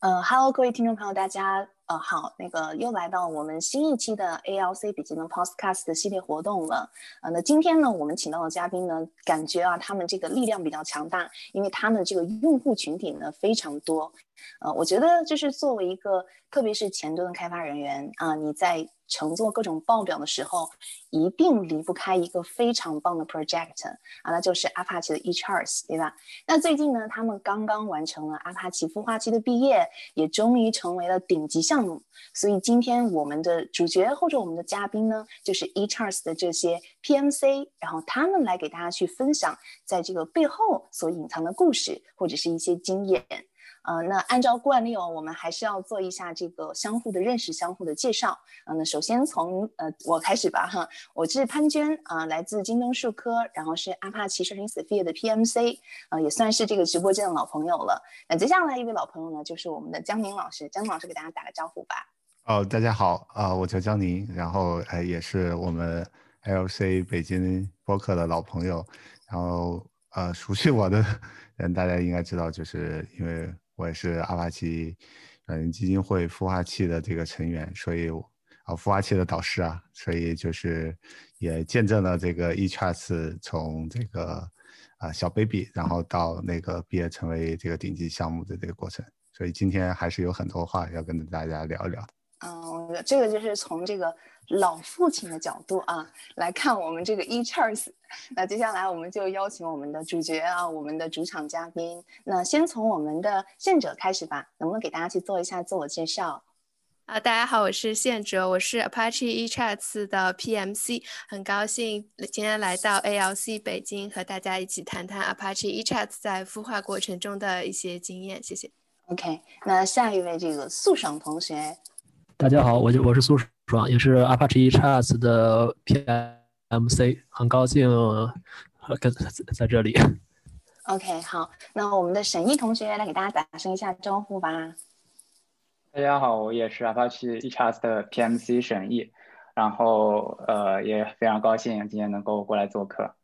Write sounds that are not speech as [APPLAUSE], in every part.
呃，Hello，各位听众朋友，大家呃好，那个又来到我们新一期的 ALC 笔记能 Podcast 的系列活动了。呃，那今天呢，我们请到的嘉宾呢，感觉啊，他们这个力量比较强大，因为他们这个用户群体呢非常多。呃，我觉得就是作为一个，特别是前端的开发人员啊，你在。乘坐各种报表的时候，一定离不开一个非常棒的 project 啊，那就是 Apache 的 eCharts，对吧？那最近呢，他们刚刚完成了 Apache 孵化器的毕业，也终于成为了顶级项目。所以今天我们的主角或者我们的嘉宾呢，就是 eCharts 的这些 PMC，然后他们来给大家去分享在这个背后所隐藏的故事或者是一些经验。呃，那按照惯例哦，我们还是要做一下这个相互的认识、相互的介绍。嗯，那首先从呃我开始吧哈，我是潘娟啊，来自京东数科，然后是阿帕奇社群 Sophia 的 PMC，呃，也算是这个直播间的老朋友了。那接下来一位老朋友呢，就是我们的江宁老师，江宁老师给大家打个招呼吧。哦，大家好啊，我叫江宁，然后呃也是我们 LC 北京播客的老朋友，然后呃熟悉我的 [LAUGHS] 人大家应该知道，就是因为。我也是阿帕奇软件基金会孵化器的这个成员，所以啊孵化器的导师啊，所以就是也见证了这个 eCharts 从这个啊小 baby，然后到那个毕业成为这个顶级项目的这个过程，所以今天还是有很多话要跟大家聊一聊。嗯，我觉得这个就是从这个。老父亲的角度啊，来看我们这个 eCharts。那接下来我们就邀请我们的主角啊，我们的主场嘉宾。那先从我们的宪者开始吧，能不能给大家去做一下自我介绍？啊，大家好，我是宪哲，我是 Apache eCharts 的 PMC，很高兴今天来到 ALC 北京，和大家一起谈谈 Apache eCharts 在孵化过程中的一些经验。谢谢。OK，那下一位这个素爽同学。大家好，我就我是苏爽，也是 Apache eCharts 的 PMC，很高兴跟在这里。OK，好，那我们的沈毅同学来给大家打声一下招呼吧。大家好，我也是 Apache eCharts 的 PMC 沈毅，然后呃也非常高兴今天能够过来做客。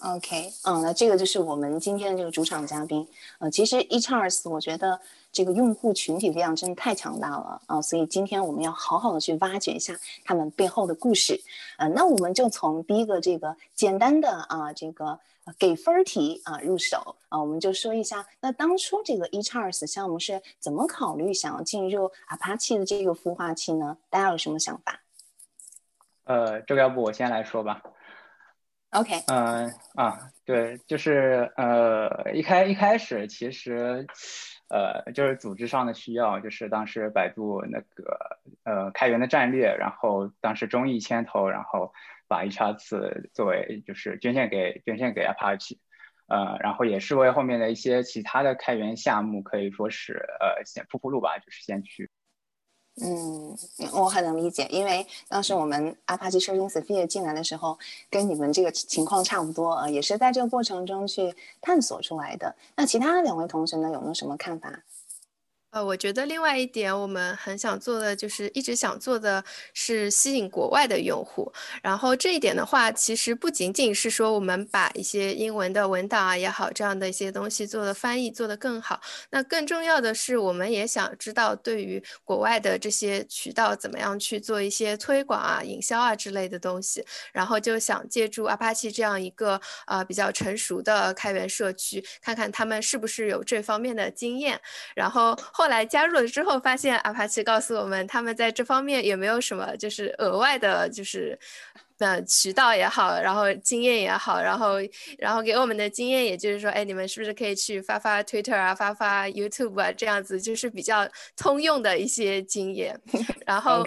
OK，嗯，那这个就是我们今天的这个主场嘉宾。呃，其实 eCharts 我觉得。这个用户群体力量真的太强大了啊！所以今天我们要好好的去挖掘一下他们背后的故事。呃，那我们就从第一个这个简单的啊这个给分题啊入手啊，我们就说一下，那当初这个 eCharts 项目是怎么考虑想要进入 Apache 的这个孵化器呢？大家有什么想法？呃，这个要不我先来说吧。OK。嗯啊，对，就是呃一开一开始其实。呃，就是组织上的需要，就是当时百度那个呃开源的战略，然后当时中艺牵头，然后把 eCharts 作为就是捐献给捐献给 Apache，呃，然后也是为后面的一些其他的开源项目可以说是呃先铺铺路吧，就是先去。嗯，我很能理解，因为当时我们 Apache 社群 Sophia 进来的时候，跟你们这个情况差不多啊，也是在这个过程中去探索出来的。那其他两位同学呢，有没有什么看法？呃，我觉得另外一点，我们很想做的就是一直想做的是吸引国外的用户。然后这一点的话，其实不仅仅是说我们把一些英文的文档啊也好，这样的一些东西做的翻译做得更好。那更重要的是，我们也想知道对于国外的这些渠道怎么样去做一些推广啊、营销啊之类的东西。然后就想借助 Apache 这样一个呃比较成熟的开源社区，看看他们是不是有这方面的经验。然后。后后来加入了之后，发现阿帕奇告诉我们，他们在这方面也没有什么，就是额外的，就是呃渠道也好，然后经验也好，然后然后给我们的经验，也就是说，哎，你们是不是可以去发发 Twitter 啊，发发 YouTube 啊，这样子就是比较通用的一些经验，[LAUGHS] 然后。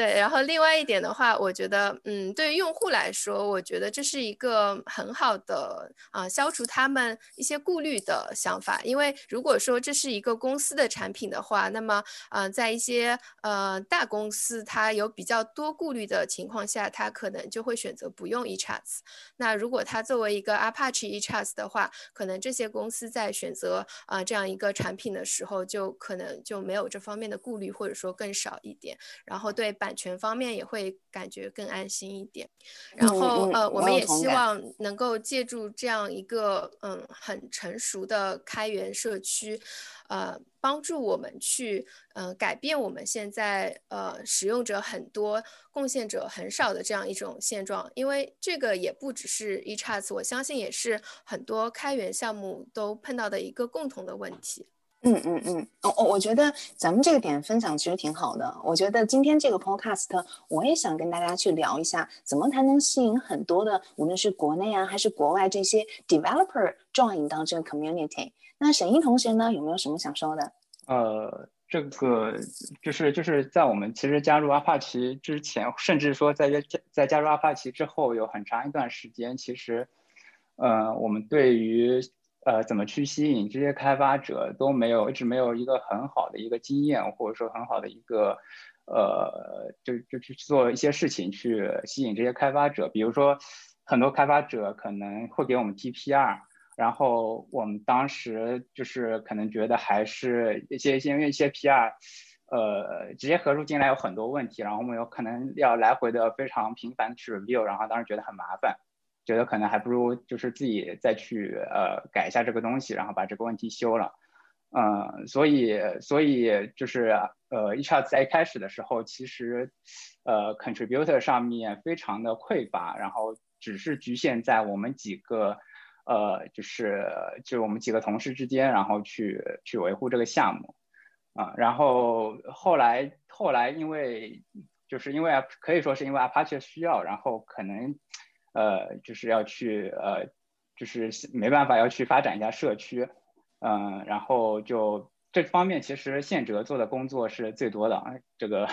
对，然后另外一点的话，我觉得，嗯，对于用户来说，我觉得这是一个很好的啊，消除他们一些顾虑的想法。因为如果说这是一个公司的产品的话，那么，嗯，在一些呃大公司，它有比较多顾虑的情况下，它可能就会选择不用 eChats。那如果它作为一个 Apache eChats 的话，可能这些公司在选择啊这样一个产品的时候，就可能就没有这方面的顾虑，或者说更少一点。然后对版版权方面也会感觉更安心一点。然后呃，我们也希望能够借助这样一个嗯很成熟的开源社区。呃，帮助我们去呃改变我们现在呃使用者很多、贡献者很少的这样一种现状，因为这个也不只是 eCharts，我相信也是很多开源项目都碰到的一个共同的问题。嗯嗯嗯，哦哦，我觉得咱们这个点分享其实挺好的。我觉得今天这个 podcast 我也想跟大家去聊一下，怎么才能吸引很多的，无论是国内啊还是国外这些 developer join 到这个 community。那沈一同学呢，有没有什么想说的？呃，这个就是就是在我们其实加入阿帕奇之前，甚至说在加在加入阿帕奇之后，有很长一段时间，其实，呃，我们对于呃怎么去吸引这些开发者都没有一直没有一个很好的一个经验，或者说很好的一个呃，就就去做一些事情去吸引这些开发者。比如说，很多开发者可能会给我们 T P R。然后我们当时就是可能觉得还是一些因为一些 PR，呃，直接合入进来有很多问题，然后我们有可能要来回的非常频繁去 review，然后当时觉得很麻烦，觉得可能还不如就是自己再去呃改一下这个东西，然后把这个问题修了，嗯，所以所以就是呃 e c h 在一开始的时候其实呃 contributor 上面非常的匮乏，然后只是局限在我们几个。呃，就是就我们几个同事之间，然后去去维护这个项目，啊，然后后来后来因为就是因为可以说是因为 Apache 需要，然后可能呃就是要去呃就是没办法要去发展一下社区，嗯，然后就这方面其实宪哲做的工作是最多的啊，这个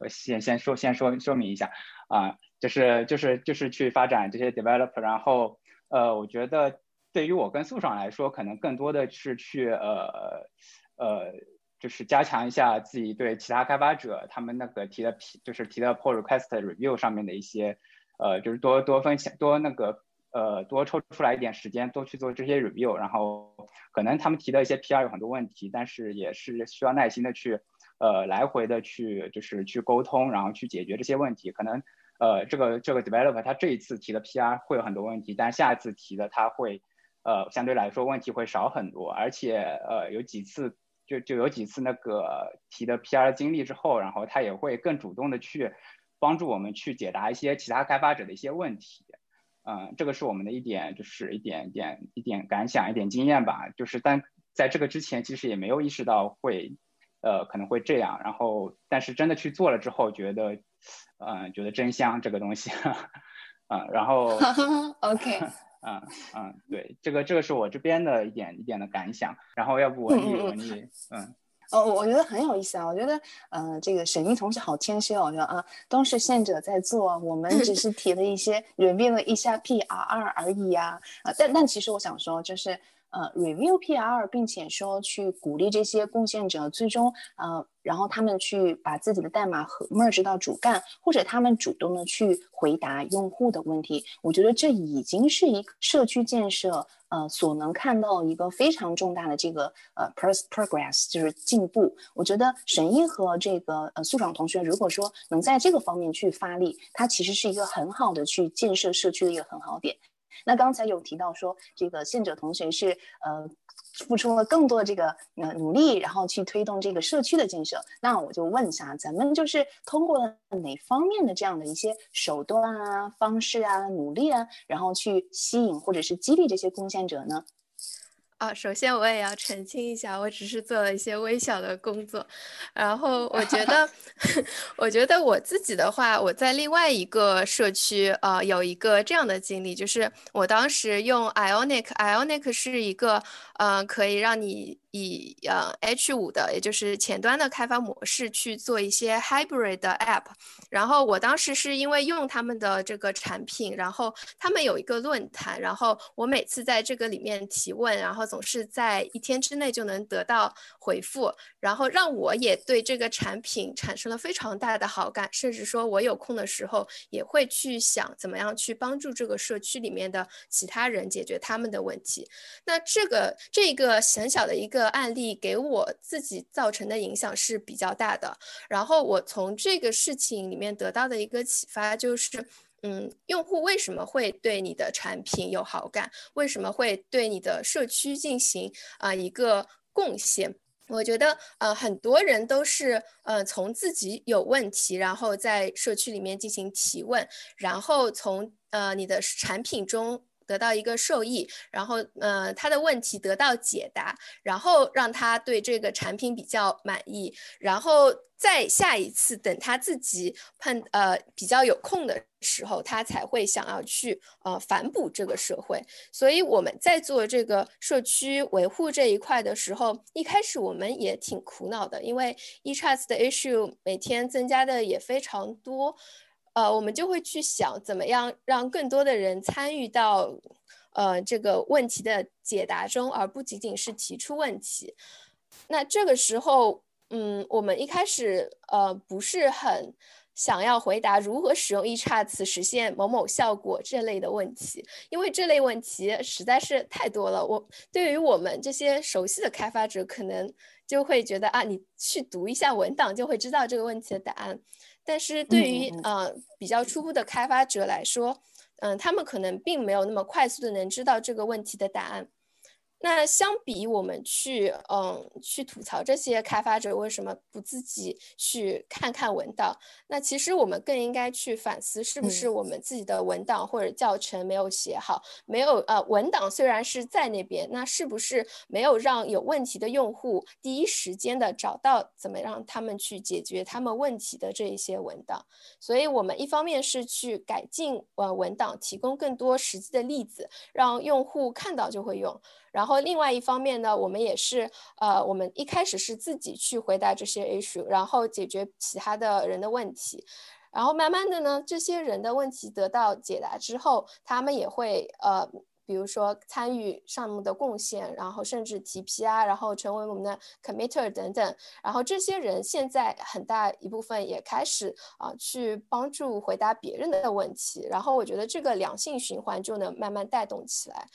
我先先说先说说明一下啊，就是就是就是去发展这些 developer，然后。呃，我觉得对于我跟素爽来说，可能更多的是去呃呃，就是加强一下自己对其他开发者他们那个提的就是提的 pull request review 上面的一些呃，就是多多分享多那个呃多抽出来一点时间，多去做这些 review，然后可能他们提的一些 PR 有很多问题，但是也是需要耐心的去呃来回的去就是去沟通，然后去解决这些问题，可能。呃，这个这个 developer 他这一次提的 PR 会有很多问题，但下一次提的他会，呃，相对来说问题会少很多，而且呃有几次就就有几次那个提的 PR 经历之后，然后他也会更主动的去帮助我们去解答一些其他开发者的一些问题，嗯，这个是我们的一点就是一点一点一点感想一点经验吧，就是但在这个之前其实也没有意识到会，呃可能会这样，然后但是真的去做了之后觉得。嗯，觉得真香这个东西，嗯，[LAUGHS] 然后，[LAUGHS] [LAUGHS] OK，嗯嗯，对，这个这个是我这边的一点一点的感想，然后要不文艺文艺，嗯，哦，我觉得很有意思啊，我觉得，呃，这个沈一同学好谦虚哦，我觉得啊，都是现者在做，我们只是提了一些 review 了一下 PR 而已呀，啊，但但其实我想说就是。呃，review PR，并且说去鼓励这些贡献者，最终呃，然后他们去把自己的代码和 merge 到主干，或者他们主动的去回答用户的问题。我觉得这已经是一个社区建设呃所能看到一个非常重大的这个呃 progress，就是进步。我觉得沈一和这个呃苏爽同学，如果说能在这个方面去发力，它其实是一个很好的去建设社区的一个很好点。那刚才有提到说，这个信者同学是呃付出了更多的这个呃努力，然后去推动这个社区的建设。那我就问一下，咱们就是通过了哪方面的这样的一些手段啊、方式啊、努力啊，然后去吸引或者是激励这些贡献者呢？啊，首先我也要澄清一下，我只是做了一些微小的工作。然后我觉得，[LAUGHS] 我觉得我自己的话，我在另外一个社区，呃，有一个这样的经历，就是我当时用 Ionic，Ionic 是一个，呃，可以让你。以呃 H 五的，也就是前端的开发模式去做一些 hybrid 的 app，然后我当时是因为用他们的这个产品，然后他们有一个论坛，然后我每次在这个里面提问，然后总是在一天之内就能得到回复，然后让我也对这个产品产生了非常大的好感，甚至说我有空的时候也会去想怎么样去帮助这个社区里面的其他人解决他们的问题。那这个这个小小的一个。的案例给我自己造成的影响是比较大的。然后我从这个事情里面得到的一个启发就是，嗯，用户为什么会对你的产品有好感？为什么会对你的社区进行啊一个贡献？我觉得，呃，很多人都是，呃，从自己有问题，然后在社区里面进行提问，然后从呃你的产品中。得到一个受益，然后呃他的问题得到解答，然后让他对这个产品比较满意，然后再下一次等他自己碰呃比较有空的时候，他才会想要去呃反哺这个社会。所以我们在做这个社区维护这一块的时候，一开始我们也挺苦恼的，因为 eChat 的 issue 每天增加的也非常多。呃，我们就会去想怎么样让更多的人参与到，呃，这个问题的解答中，而不仅仅是提出问题。那这个时候，嗯，我们一开始呃不是很想要回答如何使用 eChat 实现某某效果这类的问题，因为这类问题实在是太多了。我对于我们这些熟悉的开发者，可能就会觉得啊，你去读一下文档就会知道这个问题的答案。但是对于呃比较初步的开发者来说，嗯，他们可能并没有那么快速的能知道这个问题的答案。那相比我们去，嗯，去吐槽这些开发者为什么不自己去看看文档，那其实我们更应该去反思，是不是我们自己的文档或者教程没有写好，没有，呃，文档虽然是在那边，那是不是没有让有问题的用户第一时间的找到怎么让他们去解决他们问题的这一些文档？所以，我们一方面是去改进呃文档，提供更多实际的例子，让用户看到就会用。然后另外一方面呢，我们也是，呃，我们一开始是自己去回答这些 issue，然后解决其他的人的问题，然后慢慢的呢，这些人的问题得到解答之后，他们也会，呃，比如说参与项目的贡献，然后甚至提 PR，然后成为我们的 committer 等等，然后这些人现在很大一部分也开始啊去帮助回答别人的问题，然后我觉得这个良性循环就能慢慢带动起来。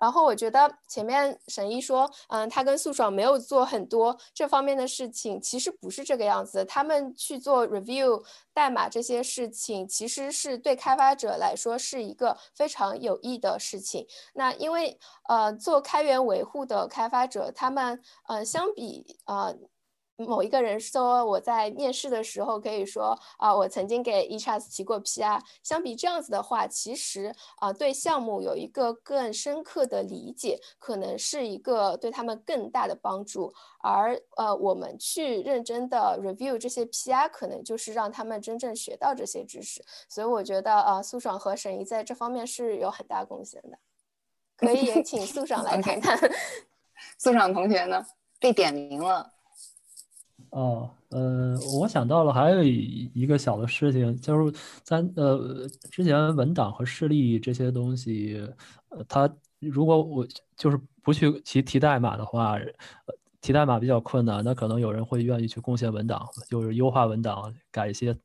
然后我觉得前面沈一说，嗯，他跟素爽没有做很多这方面的事情，其实不是这个样子。他们去做 review 代码这些事情，其实是对开发者来说是一个非常有益的事情。那因为呃，做开源维护的开发者，他们呃，相比呃。某一个人说我在面试的时候可以说啊，我曾经给 eChat 提过 PR。相比这样子的话，其实啊，对项目有一个更深刻的理解，可能是一个对他们更大的帮助。而呃，我们去认真的 review 这些 PR，可能就是让他们真正学到这些知识。所以我觉得啊，苏爽和沈怡在这方面是有很大贡献的。可以也请苏爽来谈 [LAUGHS] 谈。[LAUGHS] 苏爽同学呢，被点名了。哦，呃，我想到了还有一个小的事情，就是咱呃之前文档和示例这些东西，呃，它如果我就是不去提提代码的话，呃，提代码比较困难，那可能有人会愿意去贡献文档，就是优化文档，改一些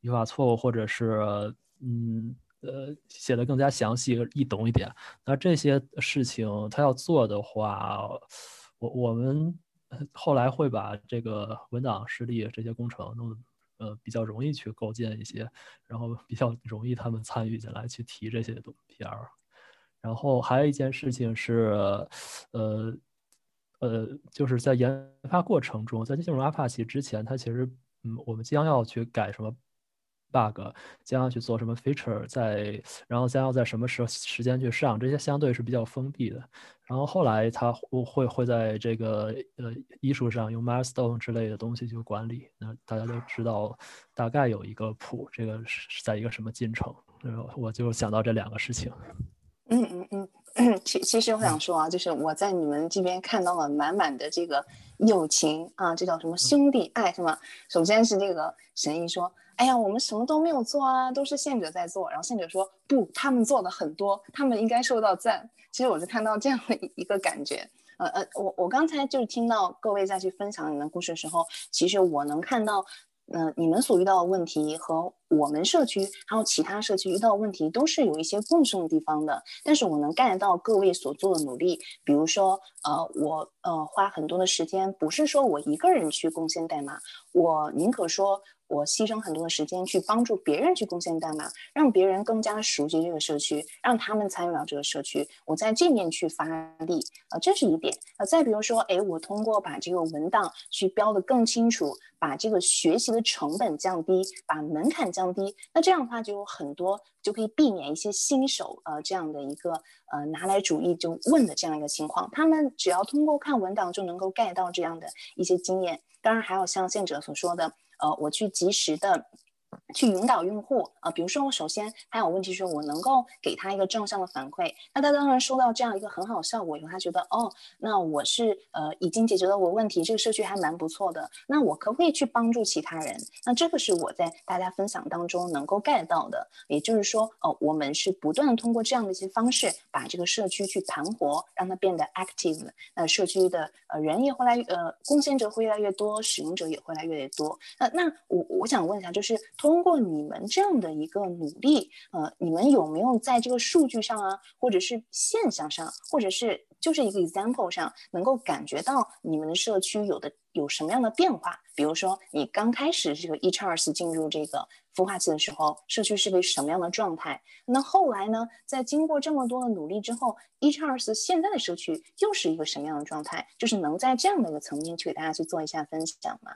语法错误，或者是嗯呃写的更加详细易懂一点。那这些事情他要做的话，我我们。后来会把这个文档实例这些工程弄得呃比较容易去构建一些，然后比较容易他们参与进来去提这些东 PR。然后还有一件事情是，呃呃，就是在研发过程中，在进入 Apache 之前，它其实嗯，我们将要去改什么 bug，将要去做什么 feature，在然后将要在什么时时间去上，这些相对是比较封闭的。然后后来他会会在这个呃艺术上用 milestone 之类的东西去管理，那大家都知道大概有一个谱，这个是在一个什么进程，然后我就想到这两个事情。嗯嗯嗯，其其实我想说啊，就是我在你们这边看到了满满的这个友情啊，这叫什么兄弟爱是吗？首先是这个神医说，哎呀，我们什么都没有做啊，都是现者在做。然后现者说，不，他们做的很多，他们应该受到赞。其实我就看到这样的一个感觉，呃呃，我我刚才就是听到各位再去分享你们故事的时候，其实我能看到，嗯，你们所遇到的问题和我们社区还有其他社区遇到的问题都是有一些共生的地方的。但是我能 get 到各位所做的努力，比如说，呃，我呃花很多的时间，不是说我一个人去贡献代码，我宁可说。我牺牲很多的时间去帮助别人去贡献代码，让别人更加熟悉这个社区，让他们参与到这个社区。我在这面去发力，啊，这是一点。啊，再比如说，哎，我通过把这个文档去标的更清楚，把这个学习的成本降低，把门槛降降低，那这样的话就有很多就可以避免一些新手呃这样的一个呃拿来主义就问的这样一个情况。他们只要通过看文档就能够 get 到这样的一些经验。当然，还有像现者所说的。呃，我去及时的。去引导用户啊，比如说我首先他有问题，说我能够给他一个正向的反馈，那他当然收到这样一个很好的效果以后，他觉得哦，那我是呃已经解决了我问题，这个社区还蛮不错的，那我可不可以去帮助其他人？那这个是我在大家分享当中能够 get 到的，也就是说，哦，我们是不断通过这样的一些方式，把这个社区去盘活，让它变得 active，那社区的呃人也会来呃贡献者会越来越多，使用者也会来越来越多。那那我我想问一下，就是通过你们这样的一个努力，呃，你们有没有在这个数据上啊，或者是现象上，或者是就是一个 example 上，能够感觉到你们的社区有的有什么样的变化？比如说，你刚开始这个 e c h a r s 进入这个孵化器的时候，社区是个什么样的状态？那后来呢，在经过这么多的努力之后 e c h a r s 现在的社区又是一个什么样的状态？就是能在这样的一个层面去给大家去做一下分享吗？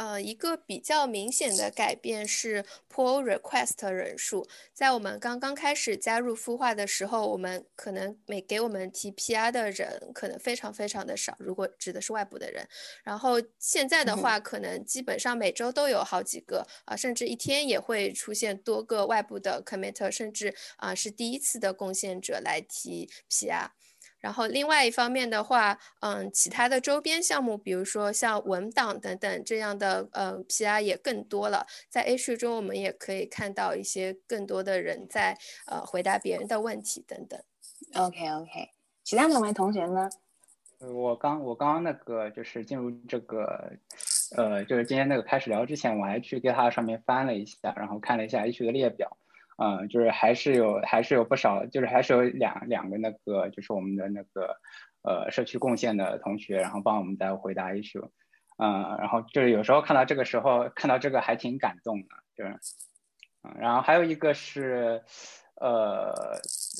呃，一个比较明显的改变是 pull request 人数。在我们刚刚开始加入孵化的时候，我们可能每给我们提 PR 的人可能非常非常的少，如果指的是外部的人。然后现在的话，可能基本上每周都有好几个啊，甚至一天也会出现多个外部的 commit，甚至啊是第一次的贡献者来提 PR。然后另外一方面的话，嗯，其他的周边项目，比如说像文档等等这样的，呃，PR 也更多了。在 A 区中，我们也可以看到一些更多的人在呃回答别人的问题等等。OK OK，其他两位同学呢？我刚我刚刚那个就是进入这个，呃，就是今天那个开始聊之前，我还去 GitHub 上面翻了一下，然后看了一下 A 区的列表。嗯，就是还是有，还是有不少，就是还是有两两个那个，就是我们的那个，呃，社区贡献的同学，然后帮我们在回答 issue，嗯，然后就是有时候看到这个时候，看到这个还挺感动的，就是，嗯，然后还有一个是，呃，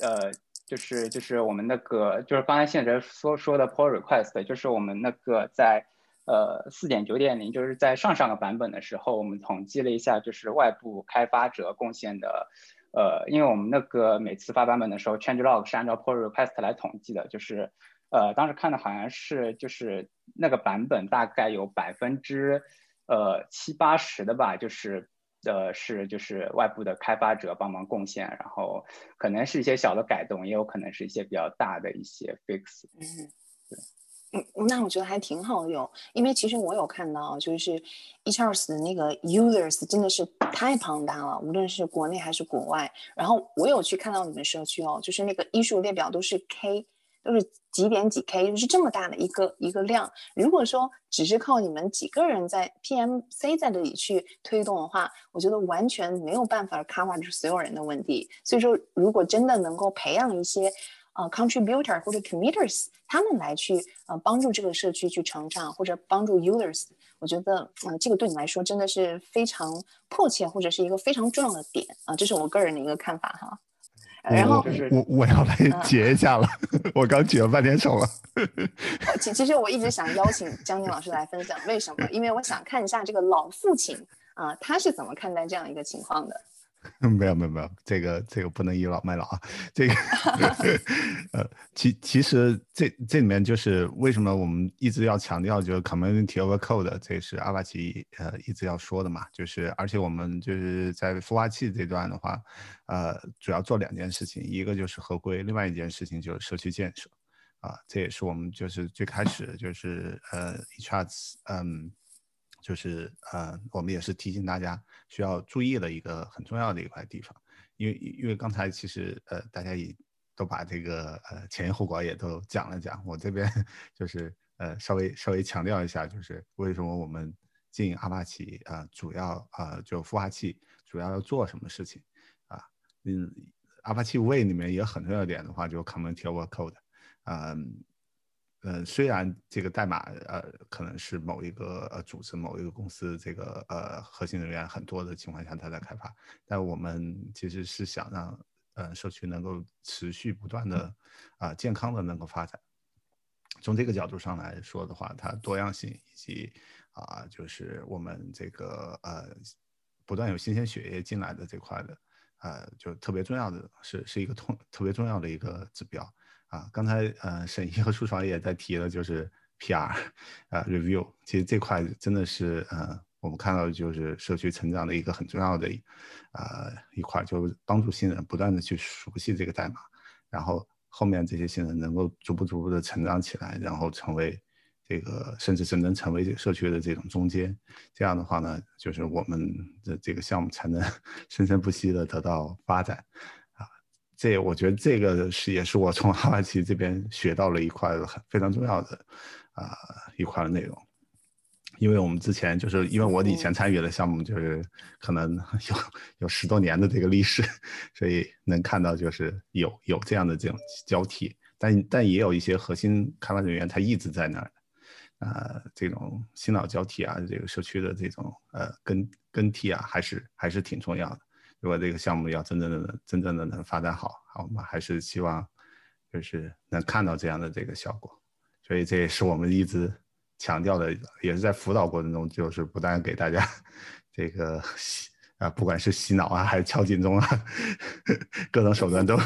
呃，就是就是我们那个，就是刚才现哲说说的 pull request，就是我们那个在。呃，四点九点零就是在上上个版本的时候，我们统计了一下，就是外部开发者贡献的，呃，因为我们那个每次发版本的时候，change log 是按照 pull request 来统计的，就是，呃，当时看的好像是就是那个版本大概有百分之，呃七八十的吧，就是，呃是就是外部的开发者帮忙贡献，然后可能是一些小的改动，也有可能是一些比较大的一些 fix。嗯。嗯，那我觉得还挺好用，因为其实我有看到，就是 e c h a r s 的那个 users 真的是太庞大了，无论是国内还是国外。然后我有去看到你们社区哦，就是那个医术列表都是 K，都是几点几 K，就是这么大的一个一个量。如果说只是靠你们几个人在 PMC 在这里去推动的话，我觉得完全没有办法 cover 住所有人的问题。所以说，如果真的能够培养一些。呃，contributor 或者 committers，他们来去呃帮助这个社区去成长，或者帮助 users，我觉得呃这个对你来说真的是非常迫切，或者是一个非常重要的点啊，这是我个人的一个看法哈。然后我我要来截一下了，[LAUGHS] 我刚举了半天手了。其其实我一直想邀请江宁老师来分享，为什么？因为我想看一下这个老父亲啊，他是怎么看待这样一个情况的。[LAUGHS] 没有没有没有，这个这个不能倚老卖老啊。这个 [LAUGHS] [LAUGHS] 呃，其其实这这里面就是为什么我们一直要强调就是 community over code，这是阿帕奇呃一直要说的嘛。就是而且我们就是在孵化器这段的话，呃，主要做两件事情，一个就是合规，另外一件事情就是社区建设。啊，这也是我们就是最开始就是呃 e c h a r s 嗯。就是呃，我们也是提醒大家需要注意的一个很重要的一块地方，因为因为刚才其实呃，大家也都把这个呃前因后果也都讲了讲，我这边 [LAUGHS] 就是呃稍微稍微强调一下，就是为什么我们进阿帕奇啊，主要啊就孵化器主要要做什么事情啊？嗯，阿帕奇 Way 里面也很重要点的话，就 Community Over Code，嗯。呃虽然这个代码呃可能是某一个呃组织、某一个公司这个呃核心人员很多的情况下他在开发，但我们其实是想让呃社区能够持续不断的啊健康的能够发展。从这个角度上来说的话，它多样性以及啊就是我们这个呃不断有新鲜血液进来的这块的呃就特别重要的是是一个通特别重要的一个指标。啊，刚才呃，沈怡和舒爽也在提了，就是 PR，啊，review，其实这块真的是呃，我们看到的就是社区成长的一个很重要的，呃，一块，就是帮助新人不断的去熟悉这个代码，然后后面这些新人能够逐步逐步的成长起来，然后成为这个，甚至是能成为这个社区的这种中间，这样的话呢，就是我们的这个项目才能 [LAUGHS] 生生不息的得到发展。这我觉得这个是也是我从哈瓦奇这边学到了一块很非常重要的啊一块内容，因为我们之前就是因为我以前参与的项目就是可能 [LAUGHS] 有有十多年的这个历史，所以能看到就是有有这样的这种交替，但但也有一些核心开发人员他一直在那儿，啊这种新老交替啊，这个社区的这种呃更更替啊，还是还是挺重要的。如果这个项目要真正的、真正的能发展好，好，我们还是希望就是能看到这样的这个效果。所以这也是我们一直强调的，也是在辅导过程中，就是不断给大家 [LAUGHS] 这个洗啊，不管是洗脑啊，还是敲警钟啊，[LAUGHS] 各种手段都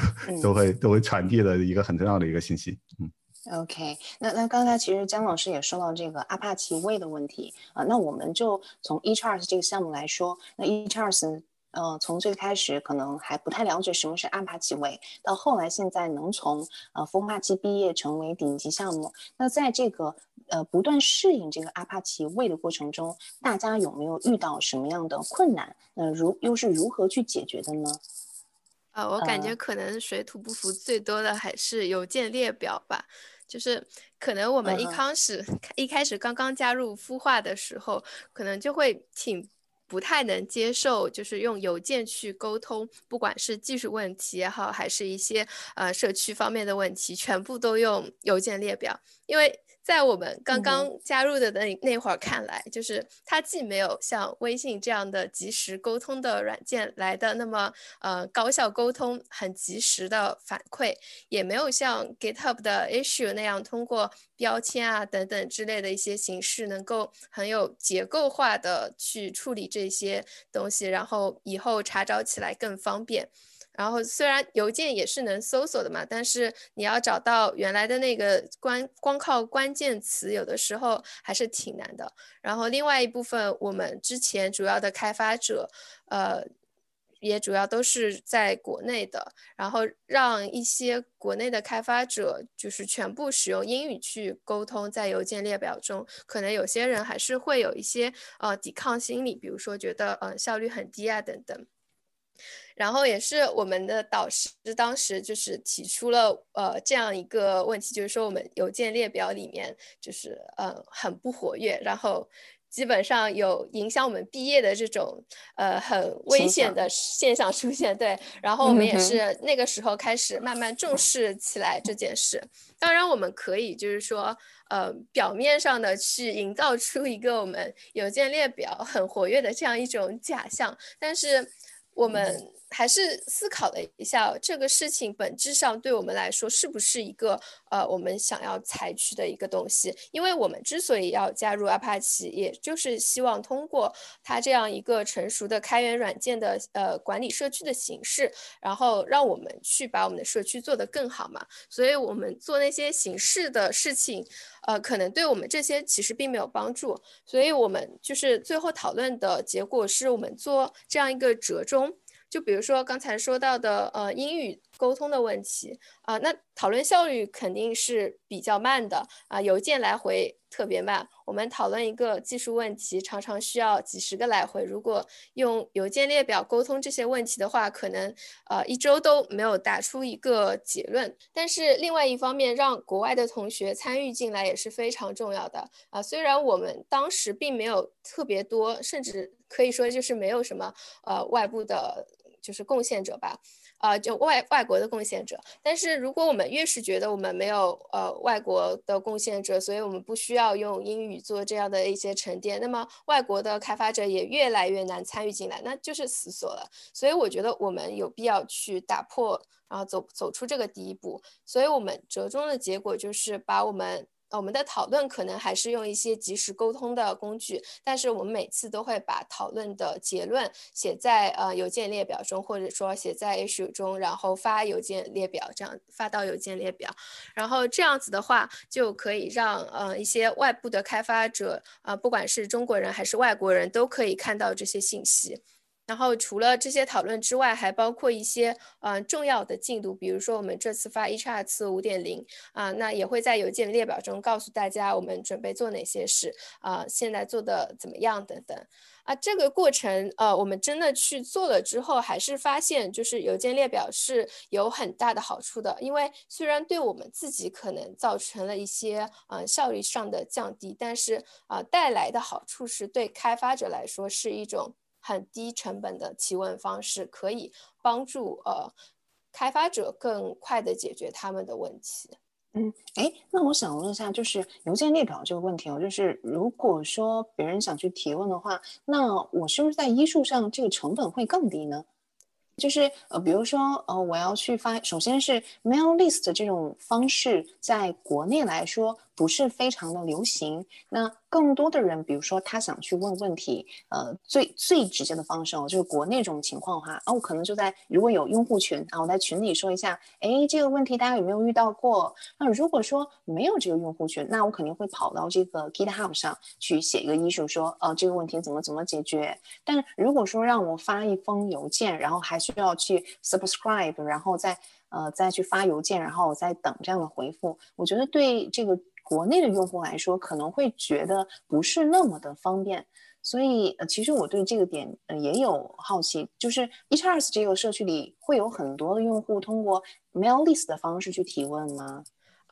都会都会传递的一个很重要的一个信息。嗯，OK，那那刚才其实姜老师也说到这个阿帕奇位的问题啊，那我们就从 eCharts 这个项目来说，那 eCharts。呃，从最开始可能还不太了解什么是阿帕奇位，到后来现在能从呃孵化器毕业成为顶级项目，那在这个呃不断适应这个阿帕奇位的过程中，大家有没有遇到什么样的困难？呃，如又是如何去解决的呢？呃，我感觉可能水土不服最多的还是邮件列表吧，就是可能我们一开始一开始刚刚加入孵化的时候，可能就会挺。不太能接受，就是用邮件去沟通，不管是技术问题也好，还是一些呃社区方面的问题，全部都用邮件列表，因为。在我们刚刚加入的那那会儿看来，就是它既没有像微信这样的及时沟通的软件来的那么呃高效沟通、很及时的反馈，也没有像 GitHub 的 Issue 那样通过标签啊等等之类的一些形式，能够很有结构化的去处理这些东西，然后以后查找起来更方便。然后虽然邮件也是能搜索的嘛，但是你要找到原来的那个关，光靠关键词有的时候还是挺难的。然后另外一部分，我们之前主要的开发者，呃，也主要都是在国内的，然后让一些国内的开发者就是全部使用英语去沟通，在邮件列表中，可能有些人还是会有一些呃抵抗心理，比如说觉得呃效率很低啊等等。然后也是我们的导师当时就是提出了呃这样一个问题，就是说我们邮件列表里面就是呃很不活跃，然后基本上有影响我们毕业的这种呃很危险的现象出现。对，然后我们也是那个时候开始慢慢重视起来这件事。当然我们可以就是说呃表面上的去营造出一个我们邮件列表很活跃的这样一种假象，但是。我们还是思考了一下，这个事情本质上对我们来说是不是一个呃我们想要采取的一个东西？因为我们之所以要加入阿帕奇，也就是希望通过它这样一个成熟的开源软件的呃管理社区的形式，然后让我们去把我们的社区做得更好嘛。所以我们做那些形式的事情。呃，可能对我们这些其实并没有帮助，所以我们就是最后讨论的结果是我们做这样一个折中，就比如说刚才说到的呃英语沟通的问题啊，那讨论效率肯定是比较慢的啊，邮件来回特别慢。我们讨论一个技术问题，常常需要几十个来回。如果用邮件列表沟通这些问题的话，可能呃一周都没有打出一个结论。但是另外一方面，让国外的同学参与进来也是非常重要的啊。虽然我们当时并没有特别多，甚至可以说就是没有什么呃外部的，就是贡献者吧。啊，就外外国的贡献者，但是如果我们越是觉得我们没有呃外国的贡献者，所以我们不需要用英语做这样的一些沉淀，那么外国的开发者也越来越难参与进来，那就是死锁了。所以我觉得我们有必要去打破，然后走走出这个第一步。所以我们折中的结果就是把我们。我们的讨论可能还是用一些即时沟通的工具，但是我们每次都会把讨论的结论写在呃邮件列表中，或者说写在 issue 中，然后发邮件列表，这样发到邮件列表，然后这样子的话就可以让呃一些外部的开发者啊，不管是中国人还是外国人都可以看到这些信息。然后除了这些讨论之外，还包括一些嗯重要的进度，比如说我们这次发 HR 次五点零啊，那也会在邮件列表中告诉大家我们准备做哪些事啊，现在做的怎么样等等啊。这个过程呃，我们真的去做了之后，还是发现就是邮件列表是有很大的好处的，因为虽然对我们自己可能造成了一些嗯效率上的降低，但是啊带来的好处是对开发者来说是一种。很低成本的提问方式可以帮助呃开发者更快的解决他们的问题。嗯，哎，那我想问一下，就是邮件列表这个问题哦，就是如果说别人想去提问的话，那我是不是在医术上这个成本会更低呢？就是呃，比如说呃，我要去发，首先是 mail list 这种方式，在国内来说不是非常的流行。那更多的人，比如说他想去问问题，呃，最最直接的方式哦，就是国内这种情况的话，啊，我可能就在如果有用户群啊，我在群里说一下，哎，这个问题大家有没有遇到过？那如果说没有这个用户群，那我肯定会跑到这个 GitHub 上去写一个医术，说，呃，这个问题怎么怎么解决？但如果说让我发一封邮件，然后还需要去 subscribe，然后再呃再去发邮件，然后我再等这样的回复，我觉得对这个。国内的用户来说，可能会觉得不是那么的方便，所以呃，其实我对这个点呃也有好奇，就是 eCharts 这个社区里会有很多的用户通过 mail list 的方式去提问吗？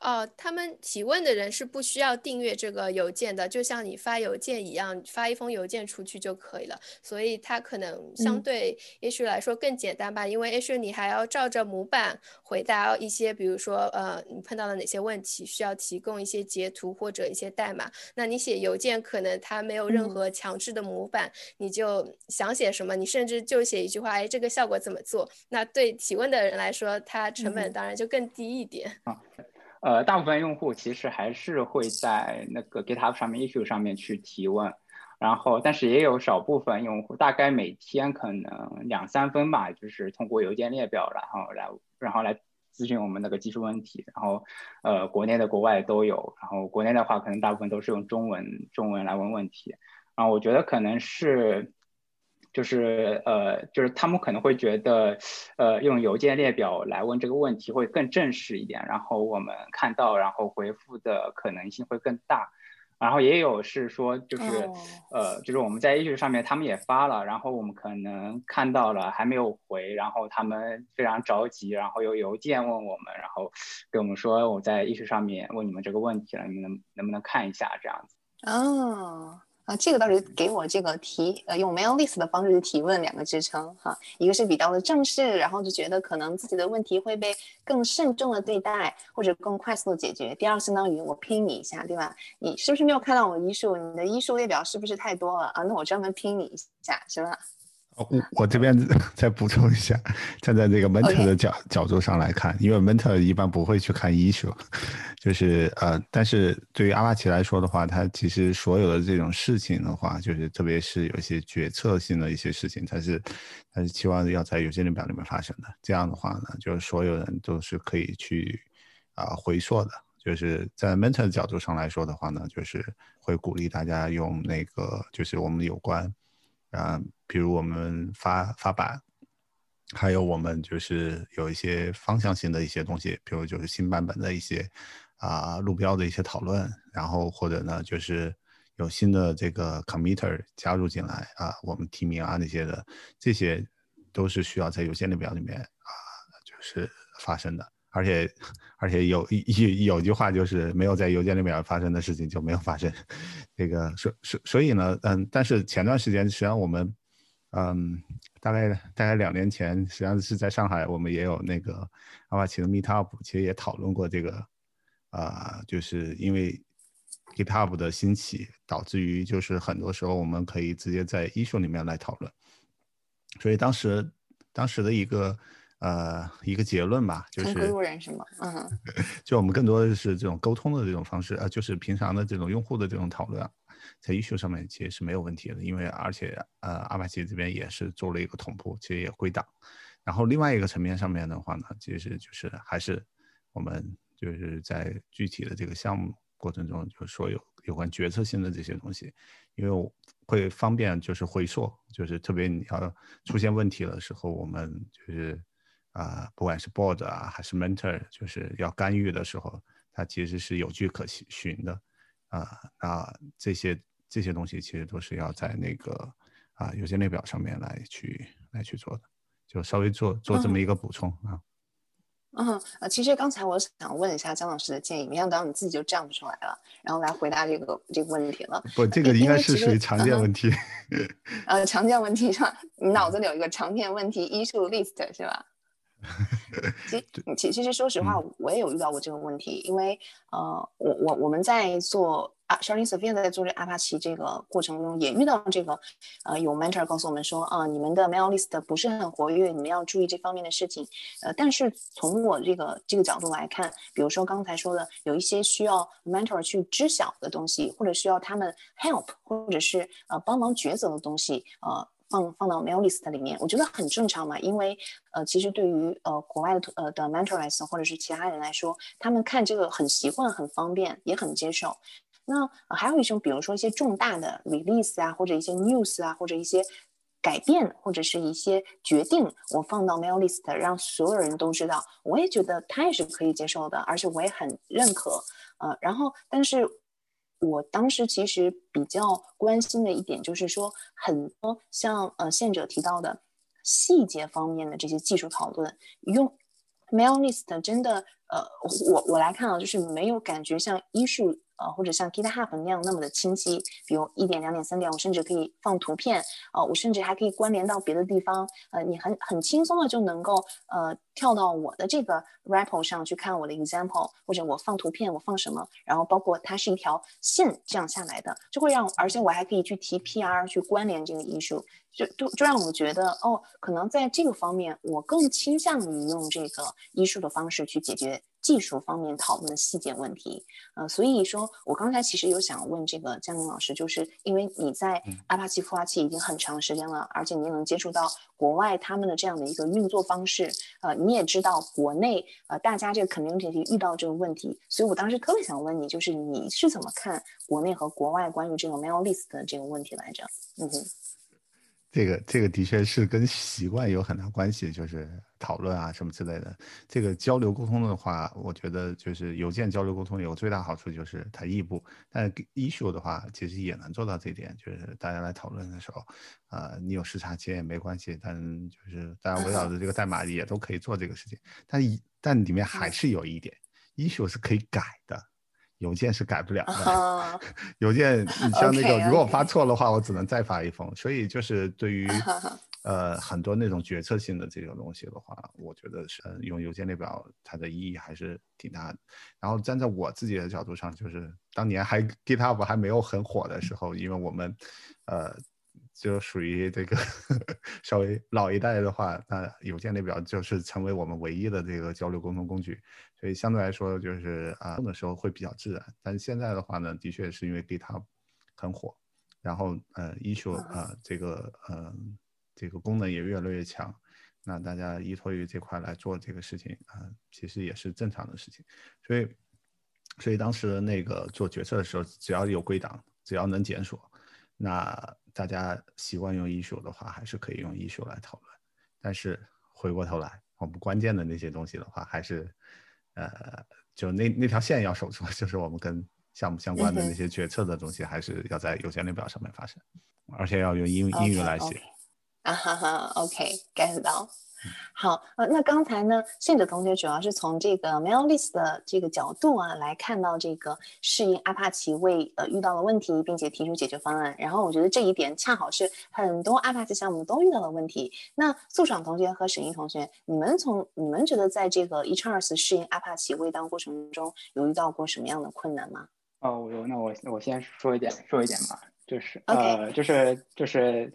哦，他们提问的人是不需要订阅这个邮件的，就像你发邮件一样，发一封邮件出去就可以了。所以它可能相对也许来说更简单吧，因为也许你还要照着模板回答一些，比如说呃，你碰到了哪些问题，需要提供一些截图或者一些代码。那你写邮件可能它没有任何强制的模板，你就想写什么，你甚至就写一句话，哎，这个效果怎么做？那对提问的人来说，它成本当然就更低一点。[LAUGHS] 呃，大部分用户其实还是会在那个 GitHub 上面、Issue 上面去提问，然后，但是也有少部分用户，大概每天可能两三分吧，就是通过邮件列表，然后来，然后来咨询我们那个技术问题。然后，呃，国内的、国外都有。然后，国内的话，可能大部分都是用中文、中文来问问题。然后，我觉得可能是。就是呃，就是他们可能会觉得，呃，用邮件列表来问这个问题会更正式一点，然后我们看到，然后回复的可能性会更大。然后也有是说，就是呃，就是我们在 A 区上面他们也发了，然后我们可能看到了还没有回，然后他们非常着急，然后有邮件问我们，然后跟我们说我在 A 区上面问你们这个问题了，你们能能不能看一下这样子？哦。啊，这个倒是给我这个提呃用 mail list 的方式去提问两个支撑哈，一个是比较的正式，然后就觉得可能自己的问题会被更慎重的对待或者更快速的解决。第二，相当于我拼你一下，对吧？你是不是没有看到我医术？你的医术列表是不是太多了啊？那我专门拼你一下，是吧？我我这边 [LAUGHS] 再补充一下，站在这个 mentor 的角角度上来看，因为 mentor 一般不会去看 issue，[LAUGHS] 就是呃，但是对于阿帕奇来说的话，它其实所有的这种事情的话，就是特别是有一些决策性的一些事情，它是它是期望要在邮件列表里面发生的。这样的话呢，就是所有人都是可以去啊回溯的。就是在 mentor 的角度上来说的话呢，就是会鼓励大家用那个，就是我们有关。啊，比如我们发发版，还有我们就是有一些方向性的一些东西，比如就是新版本的一些啊路标的一些讨论，然后或者呢就是有新的这个 committer 加入进来啊，我们提名啊那些的，这些都是需要在邮件列表里面啊就是发生的，而且而且有有有句话就是没有在邮件里面发生的事情就没有发生，[LAUGHS] 这个所所所以呢，嗯，但是前段时间实际上我们。嗯，大概大概两年前，实际上是在上海，我们也有那个阿帕奇的 Meetup，其实也讨论过这个，啊，就是因为 GitHub 的兴起，导致于就是很多时候我们可以直接在 issue 里面来讨论，所以当时当时的一个呃一个结论吧，就是归路人是吗？嗯，[LAUGHS] 就我们更多的是这种沟通的这种方式，呃，就是平常的这种用户的这种讨论。在 issue 上面其实是没有问题的，因为而且呃阿帕奇这边也是做了一个同步，其实也归档。然后另外一个层面上面的话呢，其实就是还是我们就是在具体的这个项目过程中，就是说有有关决策性的这些东西，因为会方便就是回溯，就是特别你要出现问题的时候，我们就是啊不管是 board 啊还是 mentor，就是要干预的时候，它其实是有据可循的。啊，那这些这些东西其实都是要在那个啊邮件列表上面来去来去做的，就稍微做做这么一个补充啊。嗯，呃，其实刚才我想问一下姜老师的建议，没想到你自己就站不出来了，然后来回答这个这个问题了。不，这个应该是属于常见问题。[LAUGHS] 呃，常见问题是吧？你脑子里有一个常见问题 issue list 是吧？[LAUGHS] 其其其实说实话，我也有遇到过这个问题，因为呃，我我我们在做啊，Sharing Sophia 在做这阿帕奇这个过程中，也遇到这个，呃，有 mentor 告诉我们说，啊，你们的 mail list 不是很活跃，你们要注意这方面的事情。呃，但是从我这个这个角度来看，比如说刚才说的，有一些需要 mentor 去知晓的东西，或者需要他们 help，或者是呃帮忙抉择的东西，呃。放放到 mail list 里面，我觉得很正常嘛，因为呃，其实对于呃国外的呃的 mentors 或者是其他人来说，他们看这个很习惯、很方便，也很接受。那还有一种，比如说一些重大的 release 啊，或者一些 news 啊，或者一些改变，或者是一些决定，我放到 mail list，让所有人都知道，我也觉得他也是可以接受的，而且我也很认可。呃，然后但是。我当时其实比较关心的一点就是说，很多像呃宪者提到的细节方面的这些技术讨论，用 mail list 真的呃，我我来看啊，就是没有感觉像医术。呃，或者像 GitHub 那样那么的清晰，比如一点、两点、三点，我甚至可以放图片，啊，我甚至还可以关联到别的地方，呃，你很很轻松的就能够呃跳到我的这个 repo 上去看我的 example，或者我放图片，我放什么，然后包括它是一条线这样下来的，就会让，而且我还可以去提 PR 去关联这个艺术，就就就让我觉得哦，可能在这个方面，我更倾向于用这个艺术的方式去解决。技术方面讨论的细节问题，呃，所以说我刚才其实有想问这个江宁老师，就是因为你在阿帕奇孵化器已经很长时间了，而且你能接触到国外他们的这样的一个运作方式，呃，你也知道国内呃大家这个 community 遇到这个问题，所以我当时特别想问你，就是你是怎么看国内和国外关于这个 mail list 的这个问题来着？嗯哼。这个这个的确是跟习惯有很大关系，就是讨论啊什么之类的。这个交流沟通的话，我觉得就是邮件交流沟通有最大好处就是它异步，但 issue 的话其实也能做到这点，就是大家来讨论的时候，呃，你有时差其实也没关系，但就是大家围绕着这个代码也都可以做这个事情。但一但里面还是有一点，issue 是可以改的。邮件是改不了的，[LAUGHS] 邮件你 [LAUGHS] 像那个，如果发错的话，我只能再发一封。所以就是对于 [LAUGHS] 呃很多那种决策性的这种东西的话，我觉得是用邮件列表它的意义还是挺大的。然后站在我自己的角度上，就是当年还 GitHub 还没有很火的时候，因为我们呃。就属于这个 [LAUGHS] 稍微老一代的话，那邮件列表就是成为我们唯一的这个交流沟通工具，所以相对来说就是啊用的时候会比较自然。但现在的话呢，的确是因为 GitHub 很火，然后呃 issue 啊这个呃这个功能也越来越强，那大家依托于这块来做这个事情啊，其实也是正常的事情。所以所以当时那个做决策的时候，只要有归档，只要能检索，那大家习惯用 issue 的话，还是可以用 issue 来讨论。但是回过头来，我们关键的那些东西的话，还是呃，就那那条线要守住，就是我们跟项目相关的那些决策的东西，还是要在邮件列表上面发生，而且要用英英语来写。啊哈哈，OK，get 到。好，呃，那刚才呢，信者同学主要是从这个 Mail List 的这个角度啊，来看到这个适应阿帕奇为呃遇到的问题，并且提出解决方案。然后我觉得这一点恰好是很多阿帕奇项目都遇到的问题。那素爽同学和沈毅同学，你们从你们觉得在这个 e c h a r s 适应阿帕奇微当过程中有遇到过什么样的困难吗？哦，我那我我先说一点说一点吧，就是呃，就是就是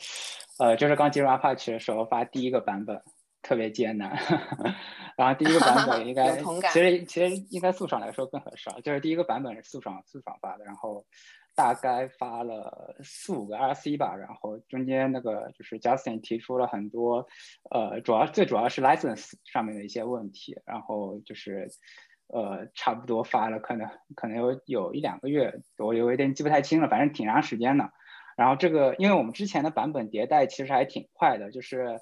呃，就是刚进入阿帕奇的时候发第一个版本。特别艰难，[LAUGHS] 然后第一个版本应该 [LAUGHS] 其实其实应该速爽来说更合适啊，就是第一个版本是速爽速爽发的，然后大概发了四五个 RC 吧，然后中间那个就是 Justin 提出了很多，呃，主要最主要是 license 上面的一些问题，然后就是呃差不多发了可能可能有有一两个月，我有一点记不太清了，反正挺长时间的。然后这个因为我们之前的版本迭代其实还挺快的，就是。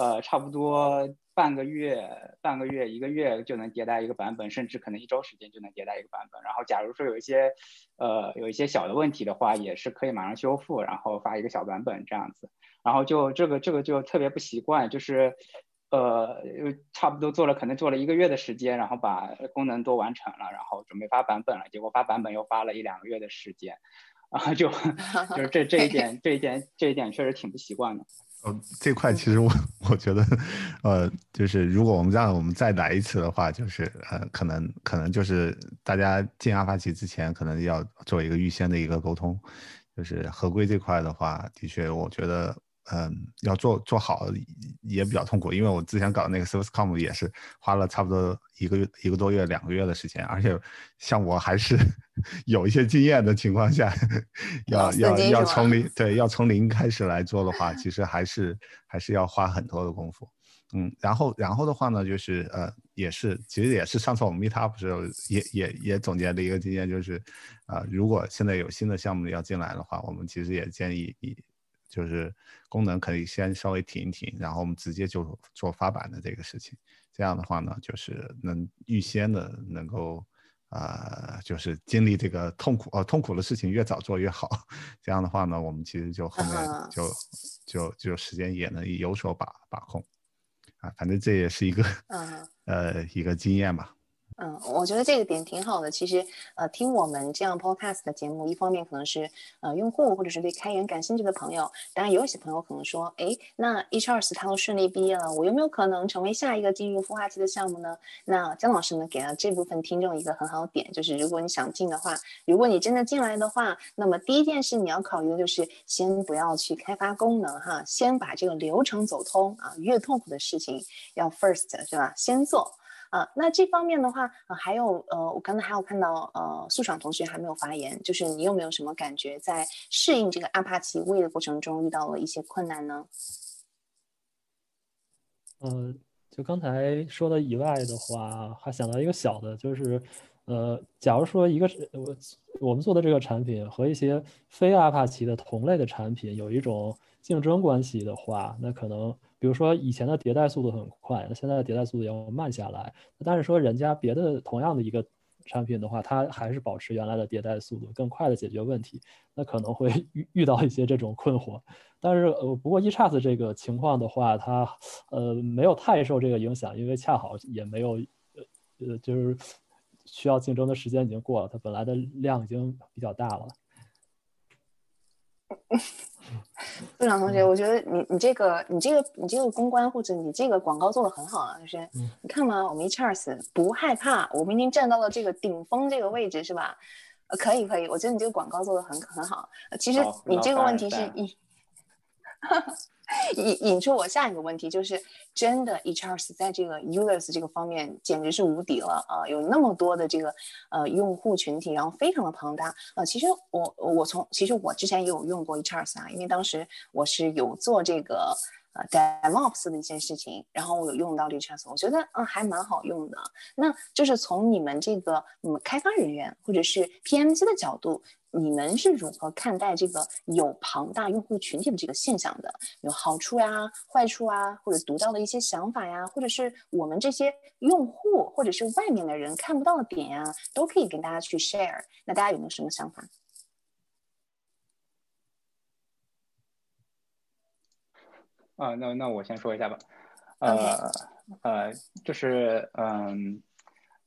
呃，差不多半个月、半个月、一个月就能迭代一个版本，甚至可能一周时间就能迭代一个版本。然后，假如说有一些，呃，有一些小的问题的话，也是可以马上修复，然后发一个小版本这样子。然后就这个这个就特别不习惯，就是，呃，差不多做了可能做了一个月的时间，然后把功能都完成了，然后准备发版本了，结果发版本又发了一两个月的时间，然后就 [LAUGHS] 就是这这一点这一点这一点确实挺不习惯的。呃，这块其实我 [LAUGHS] 我觉得，呃，就是如果我们让我们再来一次的话，就是呃，可能可能就是大家进阿帕奇之前，可能要做一个预先的一个沟通，就是合规这块的话，的确我觉得。嗯，要做做好也比较痛苦，因为我之前搞那个 ServiceCom 也是花了差不多一个月、一个多月、两个月的时间，而且像我还是 [LAUGHS] 有一些经验的情况下，要要要从 [LAUGHS] 零对要从零开始来做的话，其实还是还是要花很多的功夫。嗯，然后然后的话呢，就是呃，也是其实也是上次我们 Meet Up 时候也也也总结了一个经验，就是啊，如果现在有新的项目要进来的话，我们其实也建议以。就是功能可以先稍微停一停，然后我们直接就做发版的这个事情。这样的话呢，就是能预先的能够，呃，就是经历这个痛苦，呃，痛苦的事情越早做越好。这样的话呢，我们其实就后面就就就时间也能有所把把控。啊，反正这也是一个，[LAUGHS] 呃，一个经验吧。嗯，我觉得这个点挺好的。其实，呃，听我们这样 podcast 的节目，一方面可能是呃用户或者是对开源感兴趣的朋友，当然有些朋友可能说，哎，那 H2S 他都顺利毕业了，我有没有可能成为下一个进入孵化器的项目呢？那姜老师呢给了这部分听众一个很好点，就是如果你想进的话，如果你真的进来的话，那么第一件事你要考虑的就是先不要去开发功能哈，先把这个流程走通啊，越痛苦的事情要 first 是吧？先做。啊，那这方面的话，呃，还有呃，我刚才还有看到呃，素爽同学还没有发言，就是你有没有什么感觉，在适应这个阿帕奇位的过程中遇到了一些困难呢？呃，就刚才说的以外的话，还想到一个小的，就是呃，假如说一个我我们做的这个产品和一些非阿帕奇的同类的产品有一种竞争关系的话，那可能。比如说以前的迭代速度很快，那现在的迭代速度要慢下来。但是说人家别的同样的一个产品的话，它还是保持原来的迭代速度，更快的解决问题，那可能会 [LAUGHS] 遇遇到一些这种困惑。但是呃，不过 eChat 这个情况的话，它呃没有太受这个影响，因为恰好也没有呃呃就是需要竞争的时间已经过了，它本来的量已经比较大了。[LAUGHS] 部长同学，我觉得你你这个你这个你这个公关或者你这个广告做的很好啊，就是你看嘛，我们 Charles 不害怕，我们已经站到了这个顶峰这个位置，是吧？呃，可以可以，我觉得你这个广告做的很很好。其实你这个问题是一。[LAUGHS] 引引出我下一个问题，就是真的 e c h a r 在这个 users 这个方面简直是无敌了啊！有那么多的这个呃用户群体，然后非常的庞大呃，其实我我从其实我之前也有用过 e c h a r 啊，因为当时我是有做这个。呃 DevOps 的一些事情，然后我有用到 Lichess，我觉得嗯还蛮好用的。那就是从你们这个嗯开发人员或者是 PMC 的角度。你们是如何看待这个有庞大用户群体的这个现象的？有好处呀、坏处啊，或者独到的一些想法呀，或者是我们这些用户或者是外面的人看不到的点呀，都可以跟大家去 share。那大家有没有什么想法？啊，那那我先说一下吧。呃呃，就是嗯。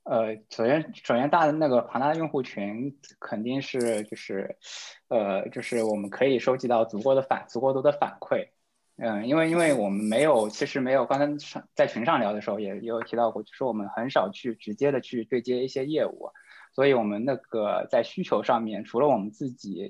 呃，首先，首先大的那个庞大的用户群肯定是就是，呃，就是我们可以收集到足够的反足够多的反馈，嗯，因为因为我们没有，其实没有，刚才上在群上聊的时候也也有提到过，就是我们很少去直接的去对接一些业务，所以我们那个在需求上面，除了我们自己，